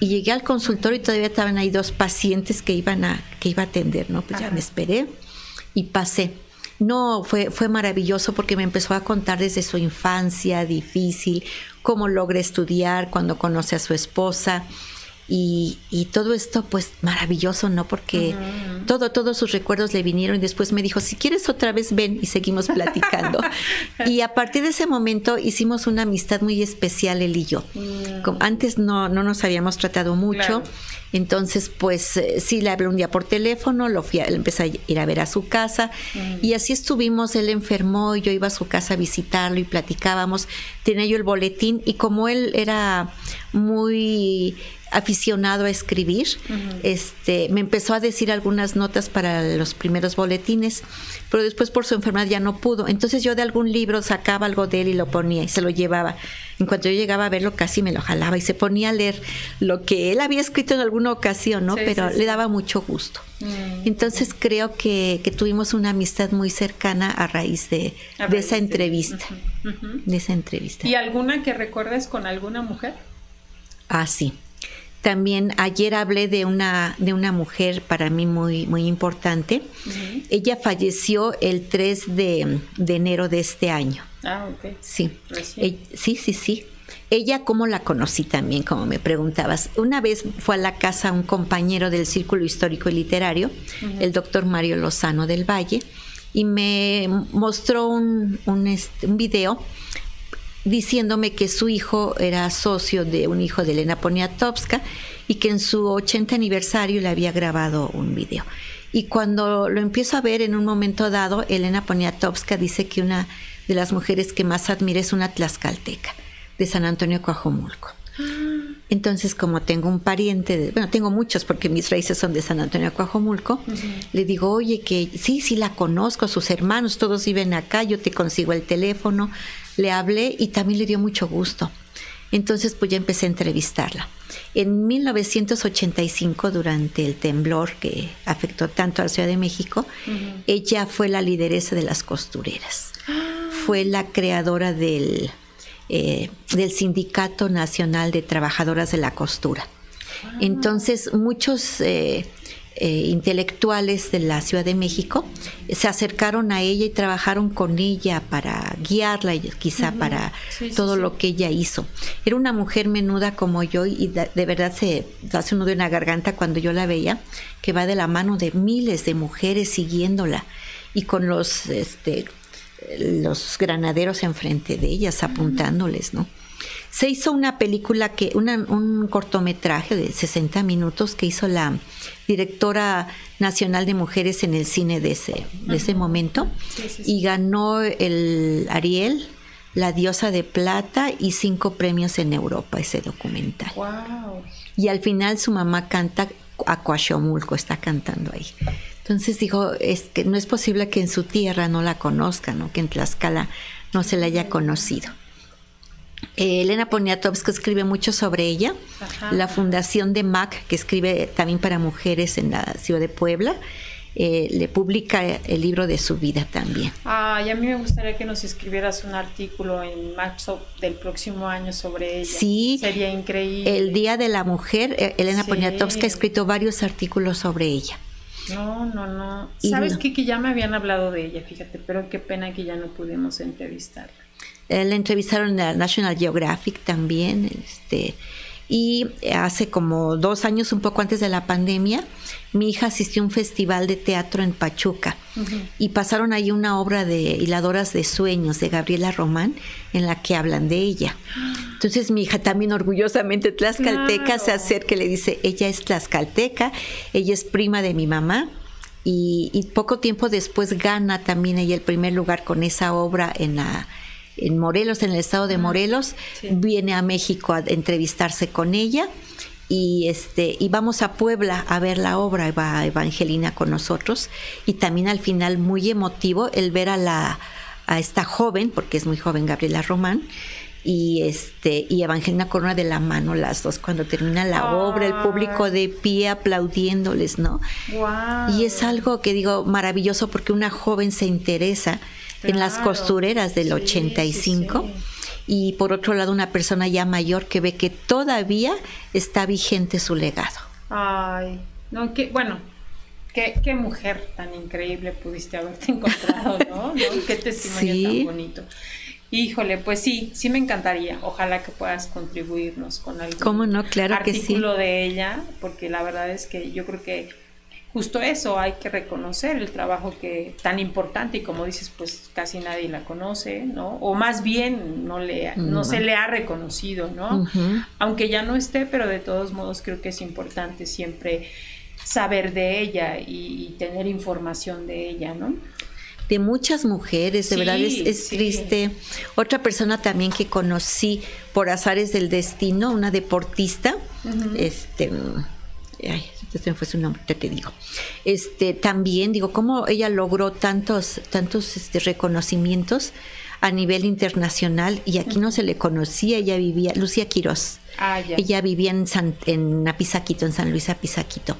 Y llegué al consultorio y todavía estaban ahí dos pacientes que iban a, que iba a atender, ¿no? Pues ya me esperé y pasé. No, fue, fue maravilloso porque me empezó a contar desde su infancia difícil, cómo logra estudiar, cuando conoce a su esposa, y, y, todo esto, pues maravilloso, ¿no? Porque todo, todos sus recuerdos le vinieron y después me dijo, si quieres otra vez ven y seguimos platicando. [LAUGHS] y a partir de ese momento hicimos una amistad muy especial él y yo. Mm. antes no, no nos habíamos tratado mucho. Entonces, pues eh, sí le hablé un día por teléfono, lo fui a, empecé a ir a ver a su casa mm. y así estuvimos, él enfermó y yo iba a su casa a visitarlo y platicábamos, tenía yo el boletín y como él era muy aficionado a escribir, este, me empezó a decir algunas notas para los primeros boletines, pero después por su enfermedad ya no pudo. Entonces yo de algún libro sacaba algo de él y lo ponía y se lo llevaba. En cuanto yo llegaba a verlo, casi me lo jalaba y se ponía a leer lo que él había escrito en alguna ocasión, ¿no? pero le daba mucho gusto. Mm. Entonces creo que, tuvimos una amistad muy cercana a raíz de, esa entrevista. De esa entrevista. ¿Y alguna que recuerdes con alguna mujer? Ah, sí. También ayer hablé de una, de una mujer para mí muy, muy importante. Ella falleció el 3 de, enero de este año. Ah, ok. Sí. sí, sí, sí. Ella, ¿cómo la conocí también? Como me preguntabas. Una vez fue a la casa un compañero del Círculo Histórico y Literario, el doctor Mario Lozano del Valle, y me mostró un, un, este, un video diciéndome que su hijo era socio de un hijo de Elena Poniatowska y que en su 80 aniversario le había grabado un video. Y cuando lo empiezo a ver en un momento dado, Elena Poniatowska dice que una de las mujeres que más admira es una tlaxcalteca de San Antonio Coajomulco. Entonces, como tengo un pariente, bueno, tengo muchos porque mis raíces son de San Antonio Coajomulco, le digo, oye, que sí, sí la conozco, sus hermanos, todos viven acá, yo te consigo el teléfono, le hablé y también le dio mucho gusto. Entonces, pues ya empecé a entrevistarla. En 1985, durante el temblor que afectó tanto a la Ciudad de México, ella fue la lideresa de las costureras. Fue la creadora del, eh, del Sindicato Nacional de Trabajadoras de la Costura. Entonces, muchos eh, eh, intelectuales de la Ciudad de México se acercaron a ella y trabajaron con ella para guiarla y quizá para todo lo que ella hizo. Era una mujer menuda como yo y de, verdad se hace uno de una garganta cuando yo la veía, que va de la mano de miles de mujeres siguiéndola y con los, este, los granaderos enfrente de ellas apuntándoles, ¿no? Se hizo una película que, un cortometraje de 60 minutos que hizo la directora nacional de mujeres en el cine de ese, de ese momento y ganó el Ariel, La diosa de plata y cinco premios en Europa ese documental. Y al final su mamá canta Aquashomulco, está cantando ahí. Entonces dijo, es que no es posible que en su tierra no la conozcan, o que en Tlaxcala no se la haya conocido. Eh, Elena Poniatowska escribe mucho sobre ella. La fundación de MAC, que escribe también para mujeres en la ciudad de Puebla, eh, le publica el libro de su vida también. Ah, y a mí me gustaría que nos escribieras un artículo en marzo del próximo año sobre ella. Sí. Sería increíble. El Día de la Mujer, eh, Elena Poniatowska ha escrito varios artículos sobre ella. No, no, no. ¿Sabes qué? Que ya me habían hablado de ella, fíjate, pero qué pena que ya no pudimos entrevistarla. Eh, la entrevistaron en la National Geographic también, este, y hace como dos años, un poco antes de la pandemia, mi hija asistió a un festival de teatro en Pachuca y pasaron ahí una obra de Hiladoras de Sueños de Gabriela Román en la que hablan de ella. Entonces mi hija también orgullosamente tlaxcalteca se acerca y le dice, ella es tlaxcalteca, ella es prima de mi mamá. y poco tiempo después gana también ella el primer lugar con esa obra en la en Morelos, en el estado de Morelos, viene a México a entrevistarse con ella y este y vamos a Puebla a ver la obra va Evangelina con nosotros. Y también al final muy emotivo el ver a la a esta joven porque es muy joven Gabriela Román y este y Evangelina Corona de la mano las dos cuando termina la obra el público de pie aplaudiéndoles no y es algo que digo maravilloso porque una joven se interesa en las costureras del 85. Y por otro lado, una persona ya mayor que ve que todavía está vigente su legado. Ay, no, que, bueno, qué, qué mujer tan increíble pudiste haberte [LAUGHS] encontrado, ¿no? Qué testimonio tan bonito. Híjole, pues sí, sí me encantaría. Ojalá que puedas contribuirnos con algún ¿Cómo no? Claro que sí. de ella, porque la verdad es que yo creo que justo eso, hay que reconocer el trabajo que tan importante y como dices, pues casi nadie la conoce, ¿no? O más bien no, le, no se le ha reconocido, ¿no? Aunque ya no esté, pero de todos modos creo que es importante siempre saber de ella y, tener información de ella, ¿no? de muchas mujeres, de verdad es, triste. Otra persona también que conocí por azares del destino, una deportista, este, ay, este fue su nombre, te digo. Este, también digo, cómo ella logró tantos, tantos este, reconocimientos a nivel internacional y aquí no se le conocía, ella vivía, Lucía Quirós. Ah, ella vivía en, San, en Apizaquito, en San Luis Apizaquito.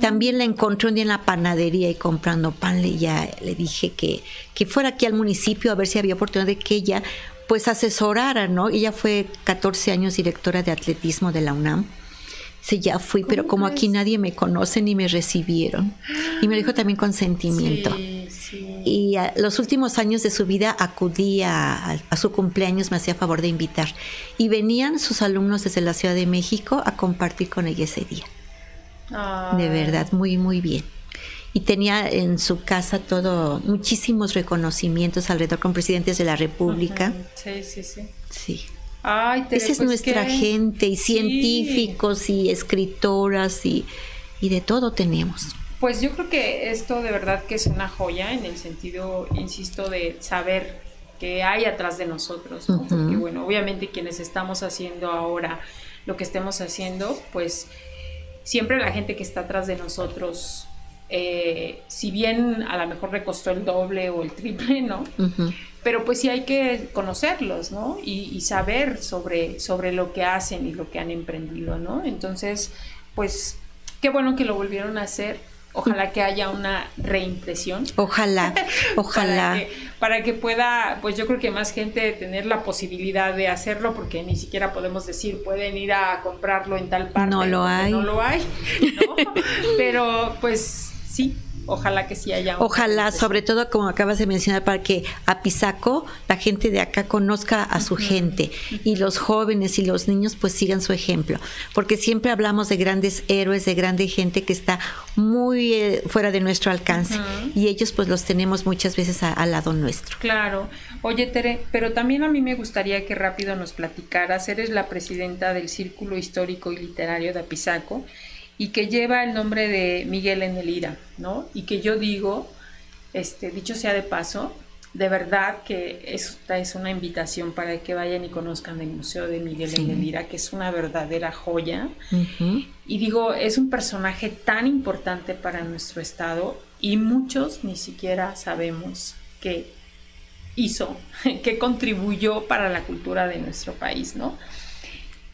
También la encontré un día en la panadería y comprando pan, le, ya, le dije que, que fuera aquí al municipio a ver si había oportunidad de que ella pues asesorara, ¿no? Ella fue 14 años directora de atletismo de la UNAM Sí, ya fui, pero como aquí nadie me conoce ni me recibieron. Y me dijo también consentimiento. Y a los últimos años de su vida acudía a, su cumpleaños, me hacía favor de invitar. Y venían sus alumnos desde la Ciudad de México a compartir con ella ese día. De verdad, muy, muy bien. Y tenía en su casa todo, muchísimos reconocimientos alrededor con presidentes de la República. Sí, sí, sí. Sí. Esa es pues nuestra gente, y científicos y escritoras y, de todo tenemos. Pues yo creo que esto de verdad que es una joya en el sentido, insisto, de saber qué hay atrás de nosotros. Porque bueno, obviamente quienes estamos haciendo ahora lo que estemos haciendo, pues siempre la gente que está atrás de nosotros, eh, si bien a lo mejor le costó el doble o el triple, ¿no? Pero pues sí hay que conocerlos, ¿no? Y, saber sobre, sobre lo que hacen y lo que han emprendido, ¿no? Entonces, pues qué bueno que lo volvieron a hacer. Ojalá que haya una reimpresión. Ojalá, [LAUGHS] ojalá. para, que, pueda, pues yo creo que más gente tener la posibilidad de hacerlo, porque ni siquiera podemos decir, pueden ir a comprarlo en tal parte. No lo hay. No lo hay, ¿no? [LAUGHS] Pero pues sí, ojalá que sí haya. Ojalá, sobre todo como acabas de mencionar, para que a Pisaco la gente de acá conozca a su gente y los jóvenes y los niños pues sigan su ejemplo, porque siempre hablamos de grandes héroes, de grande gente que está muy eh, fuera de nuestro alcance y ellos pues los tenemos muchas veces al lado nuestro. Claro. Oye Tere, pero también a mí me gustaría que rápido nos platicaras, eres la presidenta del Círculo Histórico y Literario de Apizaco y que lleva el nombre de Miguel en el Ira, ¿no? Y que yo digo, este, dicho sea de paso, de verdad que esta es una invitación para que vayan y conozcan el Museo de Miguel en el Ira, que es una verdadera joya. Y digo, es un personaje tan importante para nuestro estado y muchos ni siquiera sabemos qué hizo, [LAUGHS] qué contribuyó para la cultura de nuestro país, ¿no?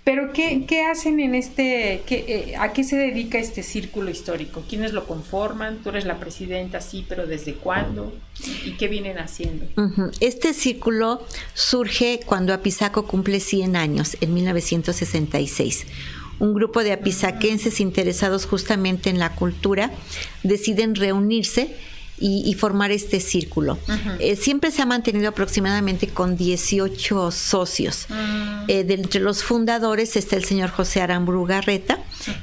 Pero ¿qué, hacen en este, qué, eh, a qué se dedica este círculo histórico? ¿Quiénes lo conforman? Tú eres la presidenta, sí, pero ¿desde cuándo? ¿Y qué vienen haciendo? Este círculo surge cuando Apizaco cumple 100 años, en 1966 un grupo de apizaquenses interesados justamente en la cultura deciden reunirse y, formar este círculo. Eh, siempre se ha mantenido aproximadamente con 18 socios. Mm. Eh, de entre los fundadores está el señor José Aramburu Garreta,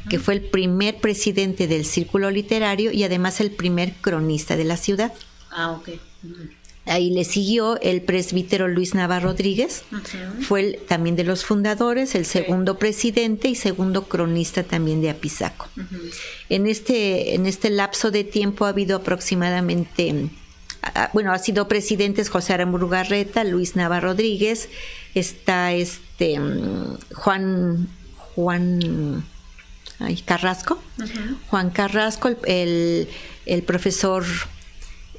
que fue el primer presidente del círculo literario y además el primer cronista de la ciudad. Ah, ok. Ahí le siguió el presbítero Luis Nava Rodríguez, fue también de los fundadores, el segundo presidente y segundo cronista también de Apizaco. en, este, en este lapso de tiempo ha habido aproximadamente, bueno, ha sido presidentes José Aramburu Garreta, Luis Nava Rodríguez, está este mm, Juan, Juan Carrasco, Juan Carrasco, el, el profesor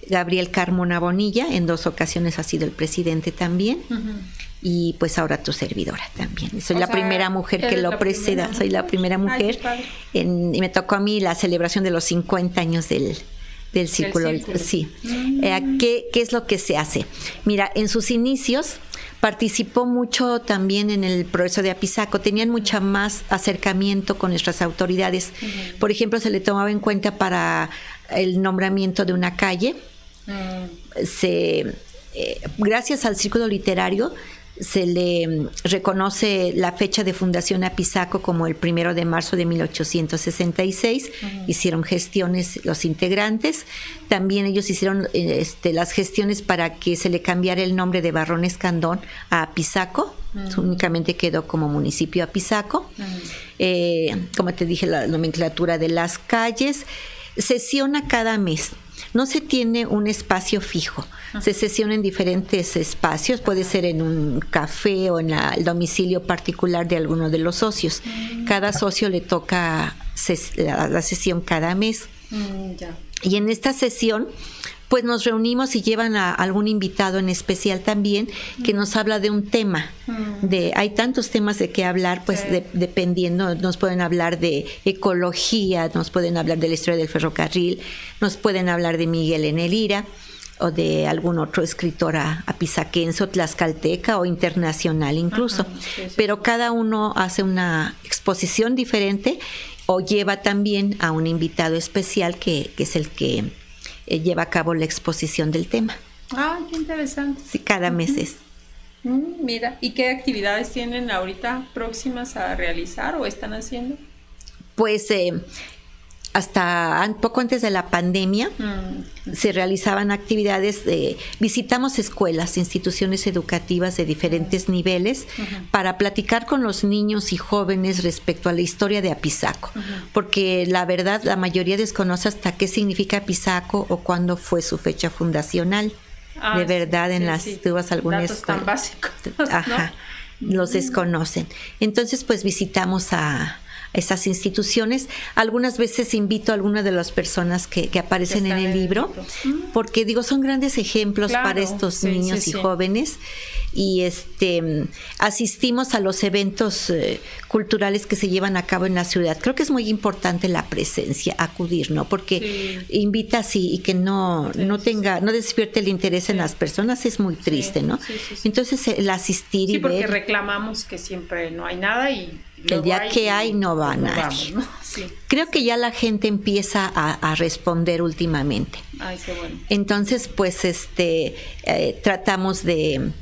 Gabriel Carmona Bonilla, en dos ocasiones ha sido el presidente también. Y pues ahora tu servidora también. Soy la primera mujer que lo presida, soy la primera mujer. y me tocó a mí la celebración de los 50 años del, del círculo. Sí. Mm. Eh, ¿qué, ¿Qué es lo que se hace? Mira, en sus inicios participó mucho también en el proceso de Apizaco, tenían mucha más acercamiento con nuestras autoridades. Por ejemplo, se le tomaba en cuenta para el nombramiento de una calle, se, eh, gracias al círculo literario se le reconoce la fecha de fundación a Pisaco como el primero de marzo de 1866. Hicieron gestiones los integrantes. También ellos hicieron este, las gestiones para que se le cambiara el nombre de Barrón Escandón a Pisaco. Únicamente quedó como municipio a Pisaco. Eh, como te dije, la nomenclatura de las calles. Sesiona cada mes no se tiene un espacio fijo. Se sesiona en diferentes espacios, puede ser en un café o en el domicilio particular de alguno de los socios. Mm. Cada socio le toca la, sesión cada mes. Mm, y en esta sesión pues nos reunimos y llevan a algún invitado en especial también que nos habla de un tema. De, hay tantos temas de qué hablar, pues dependiendo, nos pueden hablar de ecología, nos pueden hablar de la historia del ferrocarril, nos pueden hablar de Miguel en el Ira o de algún otro escritor apizaquense o tlaxcalteca o internacional incluso. Pero cada uno hace una exposición diferente o lleva también a un invitado especial que, que es el que eh, lleva a cabo la exposición del tema. Ah, qué interesante. Sí, cada mes es. Mm, mira, ¿y qué actividades tienen ahorita próximas a realizar o están haciendo? Pues eh, hasta poco antes de la pandemia mm. se realizaban actividades de visitamos escuelas, instituciones educativas de diferentes niveles para platicar con los niños y jóvenes respecto a la historia de Apizaco, porque la verdad la mayoría desconoce hasta qué significa Apizaco o cuándo fue su fecha fundacional. Ah, de verdad en las sí. algunas tan básicos, Ajá, los desconocen. Entonces pues visitamos a estas instituciones. Algunas veces invito a algunas de las personas que, aparecen en el libro, porque digo, son grandes ejemplos para estos niños y jóvenes. Y este asistimos a los eventos eh, culturales que se llevan a cabo en la ciudad. Creo que es muy importante la presencia, acudir, ¿no? Porque invita así y que no, no tenga, no despierte el interés en las personas es muy triste, ¿no? Entonces el asistir y porque reclamamos que siempre no hay nada y Que el día que hay no va nadie. Creo que ya la gente empieza a, responder últimamente. Ay, qué bueno. Entonces, pues, este, eh, tratamos de,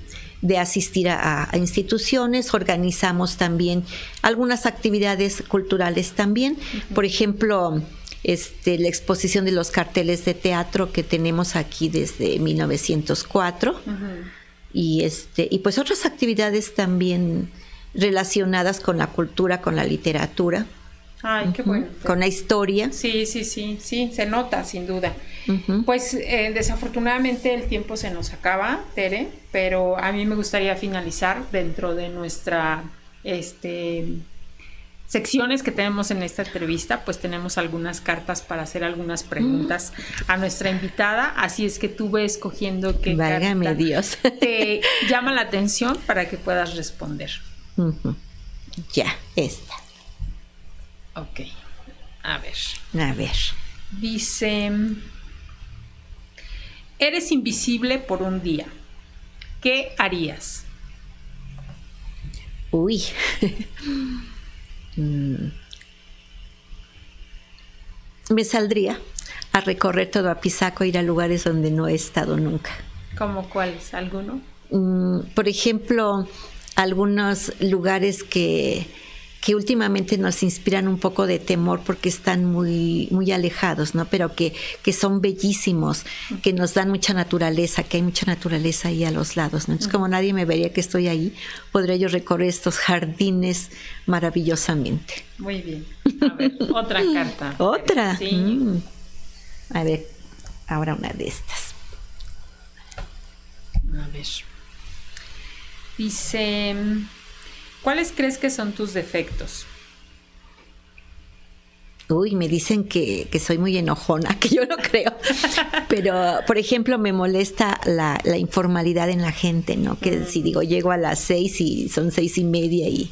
asistir a, instituciones, organizamos también algunas actividades culturales también. Por ejemplo, este, la exposición de los carteles de teatro que tenemos aquí desde 1904 y este y pues otras actividades también relacionadas con la cultura, con la literatura. Ay, qué bueno. Con la historia. Sí, sí, sí, sí, se nota, sin duda. Pues eh, desafortunadamente el tiempo se nos acaba, Tere, pero a mí me gustaría finalizar dentro de nuestra este, secciones que tenemos en esta entrevista, pues tenemos algunas cartas para hacer algunas preguntas a nuestra invitada, así es que tú ves escogiendo qué Válgame Dios. te llama la atención para que puedas responder. Ya, esta. Ok, a ver. A ver. Dice, eres invisible por un día. ¿Qué harías? Uy. [LAUGHS] Mm. me saldría a recorrer todo Apizaco, ir a lugares donde no he estado nunca. ¿Cómo cuáles? ¿Alguno? Mm, por ejemplo, algunos lugares que que últimamente nos inspiran un poco de temor porque están muy, muy alejados, ¿no? Pero que, que son bellísimos, que nos dan mucha naturaleza, que hay mucha naturaleza ahí a los lados, ¿no? Entonces, como nadie me vería que estoy ahí, podría yo recorrer estos jardines maravillosamente. Muy bien. A ver, [LAUGHS] otra carta. ¿Otra? Sí. Mm. A ver, ahora una de estas. A ver. Dice... ¿Cuáles crees que son tus defectos? Uy, me dicen que, soy muy enojona, [LAUGHS] que yo no creo. Pero, por ejemplo, me molesta la, informalidad en la gente, ¿no? Que mm. si digo, llego a las seis y son seis y media y,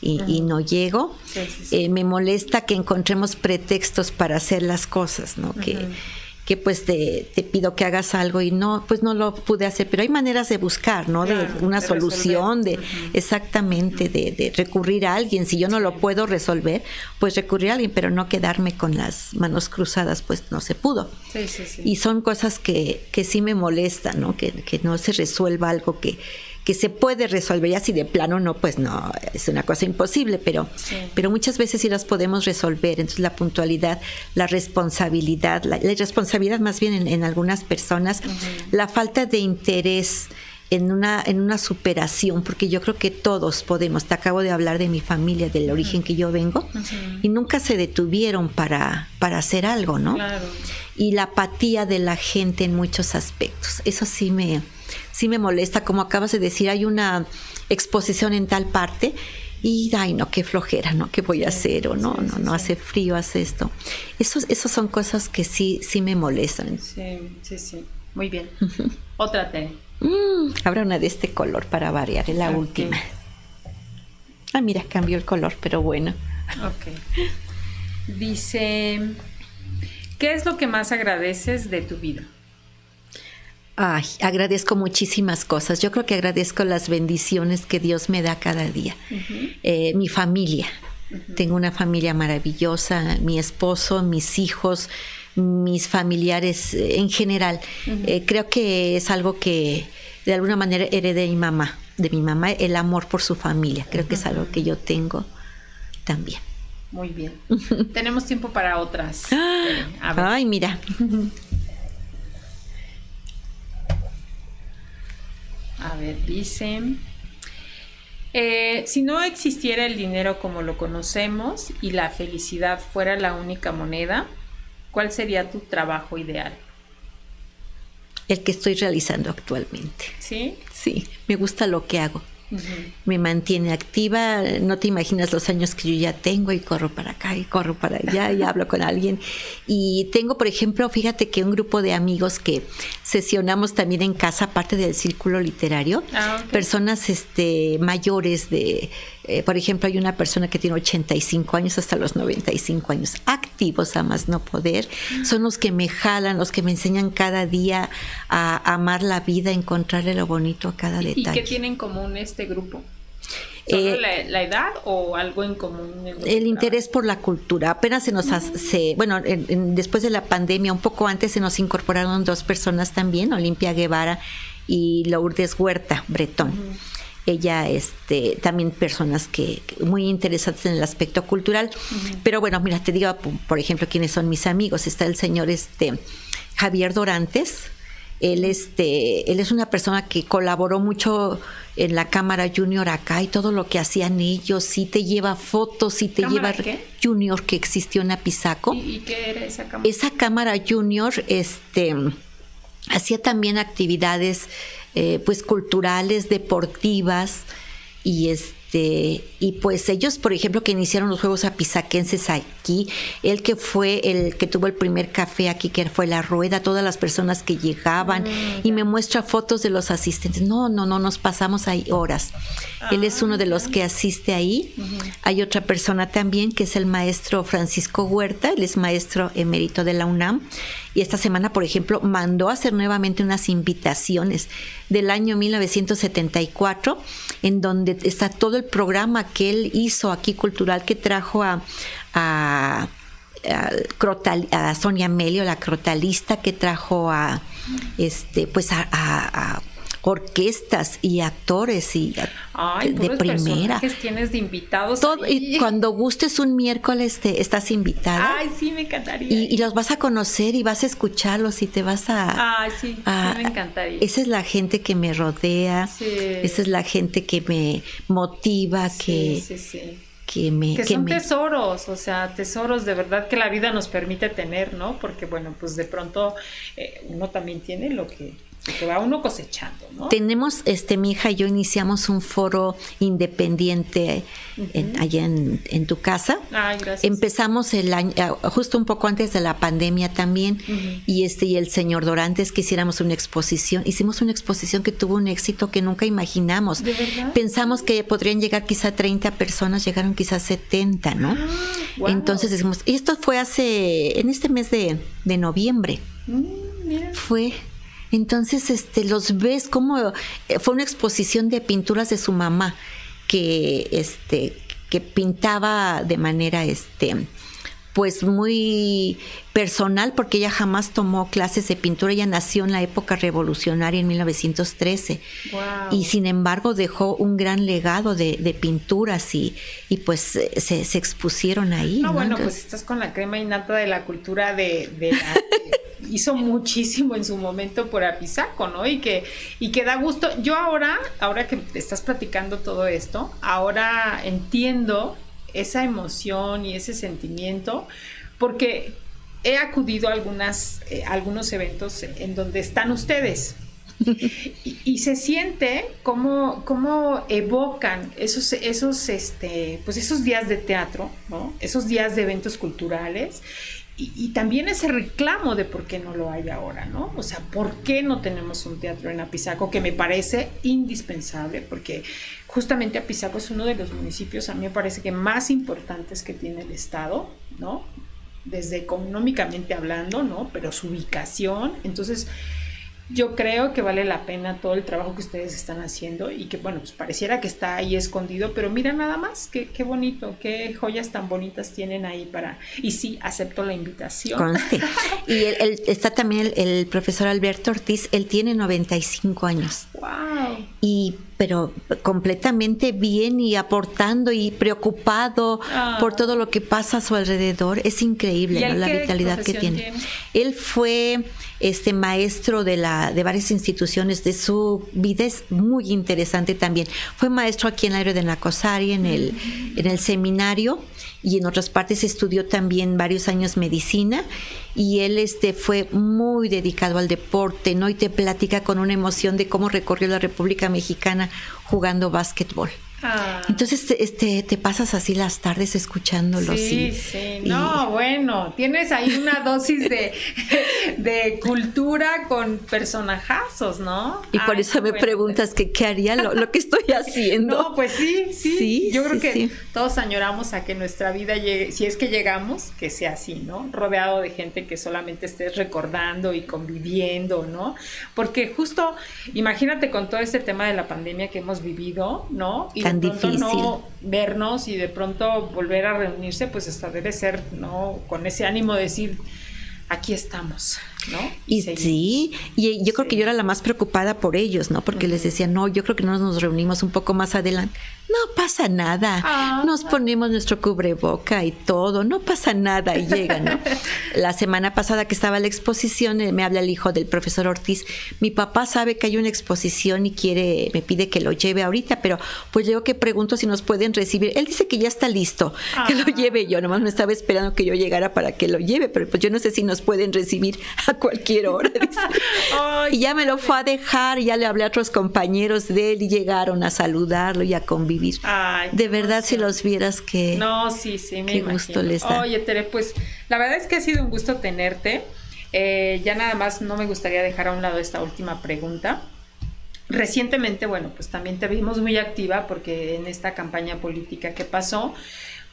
y, no llego, eh, me molesta que encontremos pretextos para hacer las cosas, ¿no? Que que pues te, pido que hagas algo y no, pues no lo pude hacer, pero hay maneras de buscar, ¿no? de una solución, de exactamente, de, recurrir a alguien. Si yo no lo puedo resolver, pues recurrir a alguien, pero no quedarme con las manos cruzadas, pues no se pudo. y son cosas que, que sí me molestan, ¿no? Que, que no se resuelva algo que que se puede resolver, ya si de plano no, pues no, es una cosa imposible, pero, pero muchas veces sí las podemos resolver. Entonces la puntualidad, la responsabilidad, la, responsabilidad más bien en, algunas personas, la falta de interés en una, en una superación, porque yo creo que todos podemos, te acabo de hablar de mi familia, del origen que yo vengo, y nunca se detuvieron para, para hacer algo, ¿no? Y la apatía de la gente en muchos aspectos, eso sí me, sí me molesta, como acabas de decir, hay una exposición en tal parte y ay no, qué flojera, ¿no? ¿Qué voy a hacer? O no, no, no hace frío, hace esto. Esos, esos son cosas que sí, sí me molestan. Sí, sí, sí. Muy bien. [LAUGHS] Otra T. Mm, habrá una de este color para variar, es la última. Ah, mira, cambió el color, pero bueno. Ok. Dice, ¿qué es lo que más agradeces de tu vida? Ay, agradezco muchísimas cosas. Yo creo que agradezco las bendiciones que Dios me da cada día. Eh, mi familia. Tengo una familia maravillosa, mi esposo, mis hijos, mis familiares eh, en general. Eh, creo que es algo que de alguna manera heredé de mi mamá, de mi mamá, el amor por su familia. Creo que es algo que yo tengo también. Muy bien. [LAUGHS] Tenemos tiempo para otras. Ay, mira. [LAUGHS] A ver, dice, eh, si no existiera el dinero como lo conocemos y la felicidad fuera la única moneda, ¿cuál sería tu trabajo ideal? El que estoy realizando actualmente. ¿Sí? Sí, me gusta lo que hago me mantiene activa. No te imaginas los años que yo ya tengo y corro para acá y corro para allá y hablo con alguien. Y tengo, por ejemplo, fíjate que un grupo de amigos que sesionamos también en casa, aparte del círculo literario, ah, personas este, mayores de eh, por ejemplo, hay una persona que tiene 85 años hasta los 95 años, activos a más no poder, son los que me jalan, los que me enseñan cada día a amar la vida, a encontrarle lo bonito a cada detalle. ¿Y qué tienen en común este grupo? ¿Solo la, edad o algo en común? el interés por la cultura. Apenas se nos hace, bueno, después de la pandemia, un poco antes se nos incorporaron dos personas también, Olimpia Guevara y Lourdes Huerta, Bretón. Ella, este, también personas que, muy interesadas en el aspecto cultural. Pero bueno, mira, te digo, por ejemplo, quiénes son mis amigos. Está el señor este, Javier Dorantes. Él, este, él es una persona que colaboró mucho en la cámara junior acá y todo lo que hacían ellos, sí te lleva fotos, sí te lleva junior que existió en Apizaco. ¿Y, qué era esa cámara? Esa cámara junior, este hacía también actividades eh, pues culturales, deportivas y este y pues ellos, por ejemplo, que iniciaron los Juegos Apizaquenses aquí, el que fue el que tuvo el primer café aquí, que fue La Rueda, todas las personas que llegaban mm, y me muestra fotos de los asistentes. No, no, no, nos pasamos ahí horas. él es uno de los que asiste ahí. Hay otra persona también que es el maestro Francisco Huerta, él es maestro emérito de la UNAM. Y esta semana, por ejemplo, mandó a hacer nuevamente unas invitaciones del año 1974, en donde está todo el programa que él hizo aquí cultural que trajo a, a, Sonia Melio, la crotalista, que trajo a este pues a orquestas y actores y de primera. tienes de invitados. y cuando gustes un miércoles te estás invitada. Ay, sí, me encantaría. Y, los vas a conocer y vas a escucharlos y te vas a. Ay, sí, me encantaría. Esa es la gente que me rodea. Esa es la gente que me motiva, que. que me que son tesoros, o sea, tesoros de verdad que la vida nos permite tener, ¿no? Porque bueno, pues de pronto eh, uno también tiene lo que que va uno cosechando, ¿no? Tenemos, este, mi hija y yo iniciamos un foro independiente allá en, tu casa. Ay, gracias. Empezamos el año, ah, justo un poco antes de la pandemia también, y este y el señor Dorantes que hiciéramos una exposición. Hicimos una exposición que tuvo un éxito que nunca imaginamos. ¿De verdad? Pensamos que podrían llegar quizá 30 personas, llegaron quizá 70, ¿no? Ah, Entonces decimos, y esto fue hace, en este mes de, noviembre. Mm, fue entonces, este, los ves como eh, fue una exposición de pinturas de su mamá que, este, que pintaba de manera, este, pues muy personal porque ella jamás tomó clases de pintura, ella nació en la época revolucionaria en 1913 y sin embargo dejó un gran legado de, pinturas y, y pues se, se, expusieron ahí. No, bueno, pues estás con la crema innata de la cultura de, de la, hizo muchísimo en su momento por Apizaco, ¿no? Y que, y que da gusto. Yo ahora, ahora que estás platicando todo esto, ahora entiendo esa emoción y ese sentimiento, porque he acudido a algunas, eh, algunos eventos en donde están ustedes. [LAUGHS] y, se siente como, como evocan esos, esos, este, pues esos días de teatro, ¿no? esos días de eventos culturales y, también ese reclamo de por qué no lo hay ahora, ¿no? O sea, ¿por qué no tenemos un teatro en Apizaco? Que me parece indispensable, porque justamente Apizaco es uno de los municipios, a mí me parece que más importantes que tiene el Estado, ¿no? Desde económicamente hablando, ¿no? Pero su ubicación, entonces yo creo que vale la pena todo el trabajo que ustedes están haciendo y que, bueno, pues pareciera que está ahí escondido, pero mira nada más, qué, qué bonito, qué joyas tan bonitas tienen ahí para... Y sí, acepto la invitación. [LAUGHS] Y está también el, profesor Alberto Ortiz, él tiene 95 años. ¡Wow! Y pero completamente bien y aportando y preocupado ah. por todo lo que pasa a su alrededor. Es increíble la vitalidad que tiene. Él fue este maestro de la de varias instituciones de su vida es muy interesante también. Fue maestro aquí en el área de Nacosari en el en el seminario y en otras partes estudió también varios años medicina y él este fue muy dedicado al deporte, ¿no? Y te platica con una emoción de cómo recorrió la República Mexicana jugando básquetbol. Ah. Entonces este, te pasas así las tardes escuchándolos. Sí, sí. No, bueno, tienes ahí una [LAUGHS] dosis de, de cultura con personajazos, ¿no? Y por eso me preguntas que qué haría lo, que estoy [LAUGHS] haciendo. No, pues sí, sí. Yo creo que todos añoramos a que nuestra vida llegue, si es que llegamos, que sea así, ¿no? Rodeado de gente que solamente estés recordando y conviviendo, ¿no? Porque justo, imagínate con todo este tema de la pandemia que hemos vivido, ¿no? Y tan difícil. No vernos y de pronto volver a reunirse, pues hasta debe ser, ¿no? Con ese ánimo de decir, aquí estamos. ¿No? Y, sí, y yo creo que yo era la más preocupada por ellos, ¿no? Porque les decía, no, yo creo que no nos reunimos un poco más adelante. No pasa nada. Ah. Nos ponemos nuestro cubreboca y todo, no pasa nada y llegan, ¿no? [LAUGHS] la semana pasada que estaba la exposición, eh, me habla el hijo del profesor Ortiz. Mi papá sabe que hay una exposición y quiere, me pide que lo lleve ahorita, pero pues yo que pregunto si nos pueden recibir. Él dice que ya está listo, que lo ah. lleve yo. Nomás me estaba esperando que yo llegara para que lo lleve, pero pues yo no sé si nos pueden recibir a cualquier hora. y ya me lo fue a dejar, ya le hablé a otros compañeros de él y llegaron a saludarlo y a convivir de verdad, si los vieras que. No, sí, sí, me qué gusto les da. Oye, Tere, pues la verdad es que ha sido un gusto tenerte. Eh, ya nada más no me gustaría dejar a un lado esta última pregunta. Recientemente, bueno, pues también te vimos muy activa porque en esta campaña política que pasó,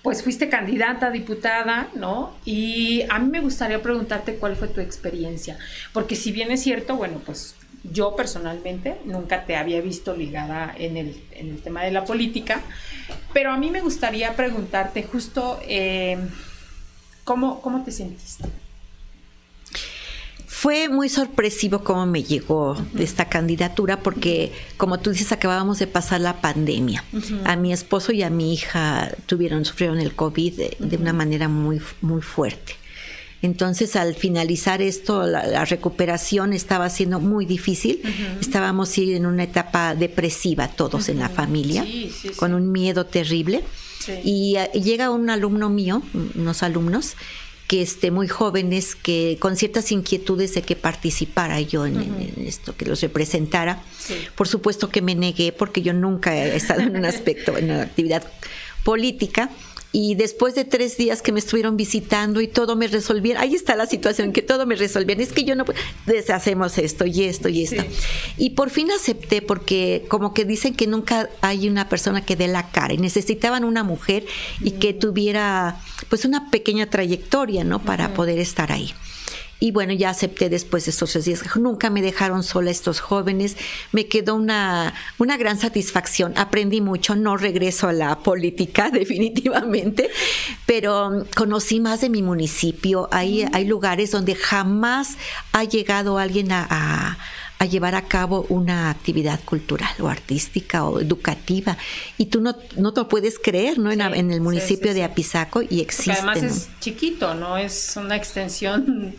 pues fuiste candidata diputada, ¿no? Y a mí me gustaría preguntarte cuál fue tu experiencia, porque si bien es cierto, bueno, pues yo personalmente nunca te había visto ligada en el, en el tema de la política, pero a mí me gustaría preguntarte justo eh, ¿cómo, ¿cómo te sentiste? Fue muy sorpresivo cómo me llegó esta candidatura porque, como tú dices, acabábamos de pasar la pandemia. A mi esposo y a mi hija tuvieron, sufrieron el COVID de, de una manera muy, muy fuerte. Entonces, al finalizar esto, la, recuperación estaba siendo muy difícil. Estábamos en una etapa depresiva todos en la familia, con un miedo terrible. Y uh, llega un alumno mío, unos alumnos, que esté muy jóvenes, que con ciertas inquietudes de que participara yo en, en esto, que los representara. Por supuesto que me negué porque yo nunca he estado en un aspecto, en una actividad política y después de tres días que me estuvieron visitando y todo me resolvieron, ahí está la situación, que todo me resolvieron, es que yo no, deshacemos esto y esto y esto. Y por fin acepté porque como que dicen que nunca hay una persona que dé la cara y necesitaban una mujer y que tuviera pues una pequeña trayectoria, ¿no? Para poder estar ahí. Y bueno, ya acepté después de estos tres días. Nunca me dejaron sola estos jóvenes. Me quedó una, una gran satisfacción. Aprendí mucho. No regreso a la política, [LAUGHS] definitivamente, pero conocí más de mi municipio. Hay, hay lugares donde jamás ha llegado alguien a, llevar a cabo una actividad cultural o artística o educativa. Y tú no, no te lo puedes creer, ¿no? en, el municipio de Apizaco y existe. además es chiquito, ¿no? Es una extensión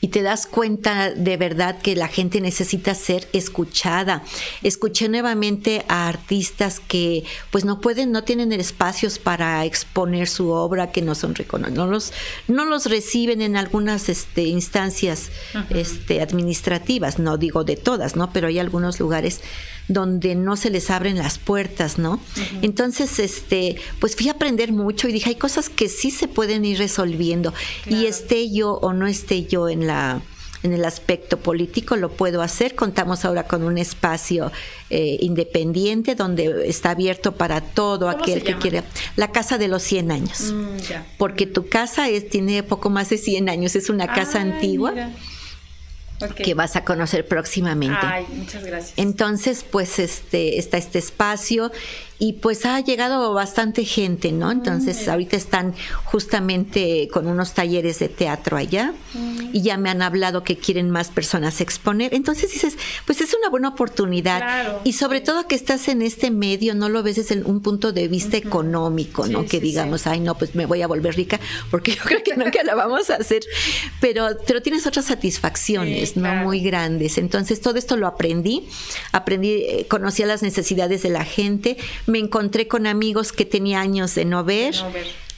y te das cuenta de verdad que la gente necesita ser escuchada. Escuché nuevamente a artistas que pues no pueden, no tienen espacios para exponer su obra, que no son reconocidos, no los, no los reciben en algunas este, instancias este, administrativas, no digo de todas, ¿no? Pero hay algunos lugares donde no se les abren las puertas, ¿no? Entonces, este, pues fui a aprender mucho y dije, hay cosas que sí se pueden ir resolviendo. Y esté yo o no esté yo en la en el aspecto político lo puedo hacer. Contamos ahora con un espacio eh, independiente donde está abierto para todo aquel que quiera. La Casa de los 100 años. Mm, Porque tu casa es, tiene poco más de 100 años, es una casa antigua que vas a conocer próximamente. Ay, muchas gracias. Entonces, pues este está este espacio y pues ha llegado bastante gente, ¿no? Entonces ahorita están justamente con unos talleres de teatro allá y ya me han hablado que quieren más personas exponer. Entonces dices, pues es una buena oportunidad y sobre todo que estás en este medio, no lo ves desde un punto de vista económico, ¿no? que digamos, ay, no, pues me voy a volver rica porque yo [LAUGHS] creo que nunca la vamos a hacer, pero, pero tienes otras satisfacciones, ¿no? Muy grandes. Entonces todo esto lo aprendí, aprendí, eh, conocía las necesidades de la gente, me encontré con amigos que tenía años de no ver.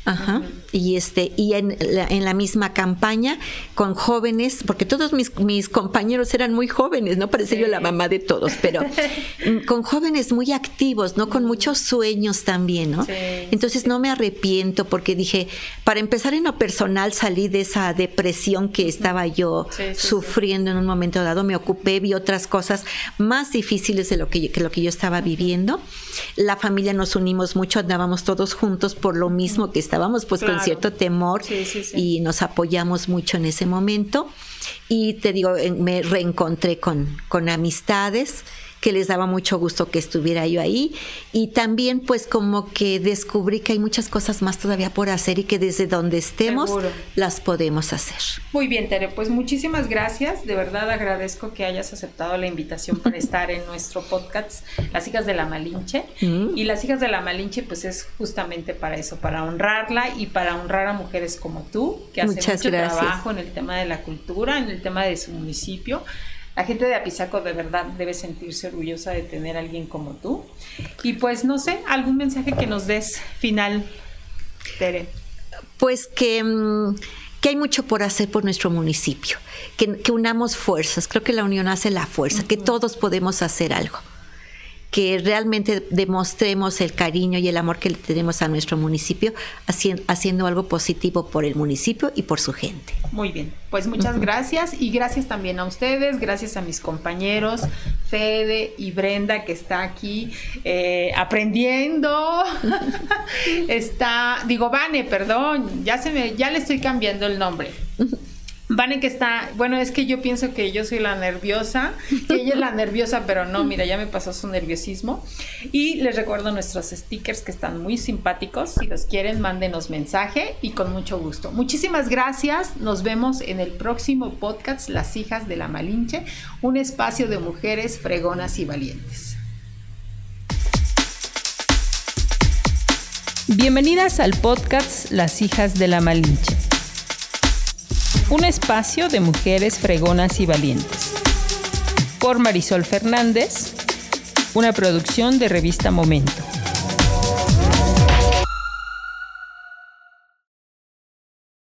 Ajá. Y este y en la, en la misma campaña con jóvenes, porque todos mis, mis compañeros eran muy jóvenes, no parecía yo la mamá de todos, pero [LAUGHS] con jóvenes muy activos, no con muchos sueños también, ¿no? Entonces no me arrepiento porque dije, para empezar en lo personal salí de esa depresión que estaba yo sufriendo en un momento dado, me ocupé, vi otras cosas más difíciles de lo que, que lo que yo estaba viviendo. La familia nos unimos mucho, andábamos todos juntos por lo mismo que estábamos pues con cierto temor y nos apoyamos mucho en ese momento. Y te digo, me reencontré con, con amistades que les daba mucho gusto que estuviera yo ahí y también pues como que descubrí que hay muchas cosas más todavía por hacer y que desde donde estemos las podemos hacer. Muy bien, Tere, pues muchísimas gracias. De verdad agradezco que hayas aceptado la invitación para [LAUGHS] estar en nuestro podcast Las hijas de la Malinche. Mm. Y Las hijas de la Malinche pues es justamente para eso, para honrarla y para honrar a mujeres como tú, que hacen mucho trabajo en el tema de la cultura, en el tema de su municipio la gente de Apizaco de verdad debe sentirse orgullosa de tener a alguien como tú. Y pues no sé, algún mensaje que nos des final, Tere. Pues que, mm, que hay mucho por hacer por nuestro municipio, que, unamos fuerzas, creo que la unión hace la fuerza, que todos podemos hacer algo que realmente demostremos el cariño y el amor que le tenemos a nuestro municipio, haciendo, algo positivo por el municipio y por su gente. Muy bien, pues muchas gracias y gracias también a ustedes, gracias a mis compañeros Fede y Brenda que está aquí eh, aprendiendo. [LAUGHS] está, digo, Vane, perdón, ya se me, ya le estoy cambiando el nombre. [LAUGHS] Vane que está, bueno, es que yo pienso que yo soy la nerviosa, que ella es la [LAUGHS] nerviosa, pero no, mira, ya me pasó su nerviosismo. Y les recuerdo nuestros stickers que están muy simpáticos. Si los quieren, mándenos mensaje y con mucho gusto. Muchísimas gracias. Nos vemos en el próximo podcast Las hijas de la Malinche, un espacio de mujeres fregonas y valientes. Bienvenidas al podcast Las hijas de la Malinche un espacio de mujeres fregonas y valientes. Por Marisol Fernández, una producción de revista Momento.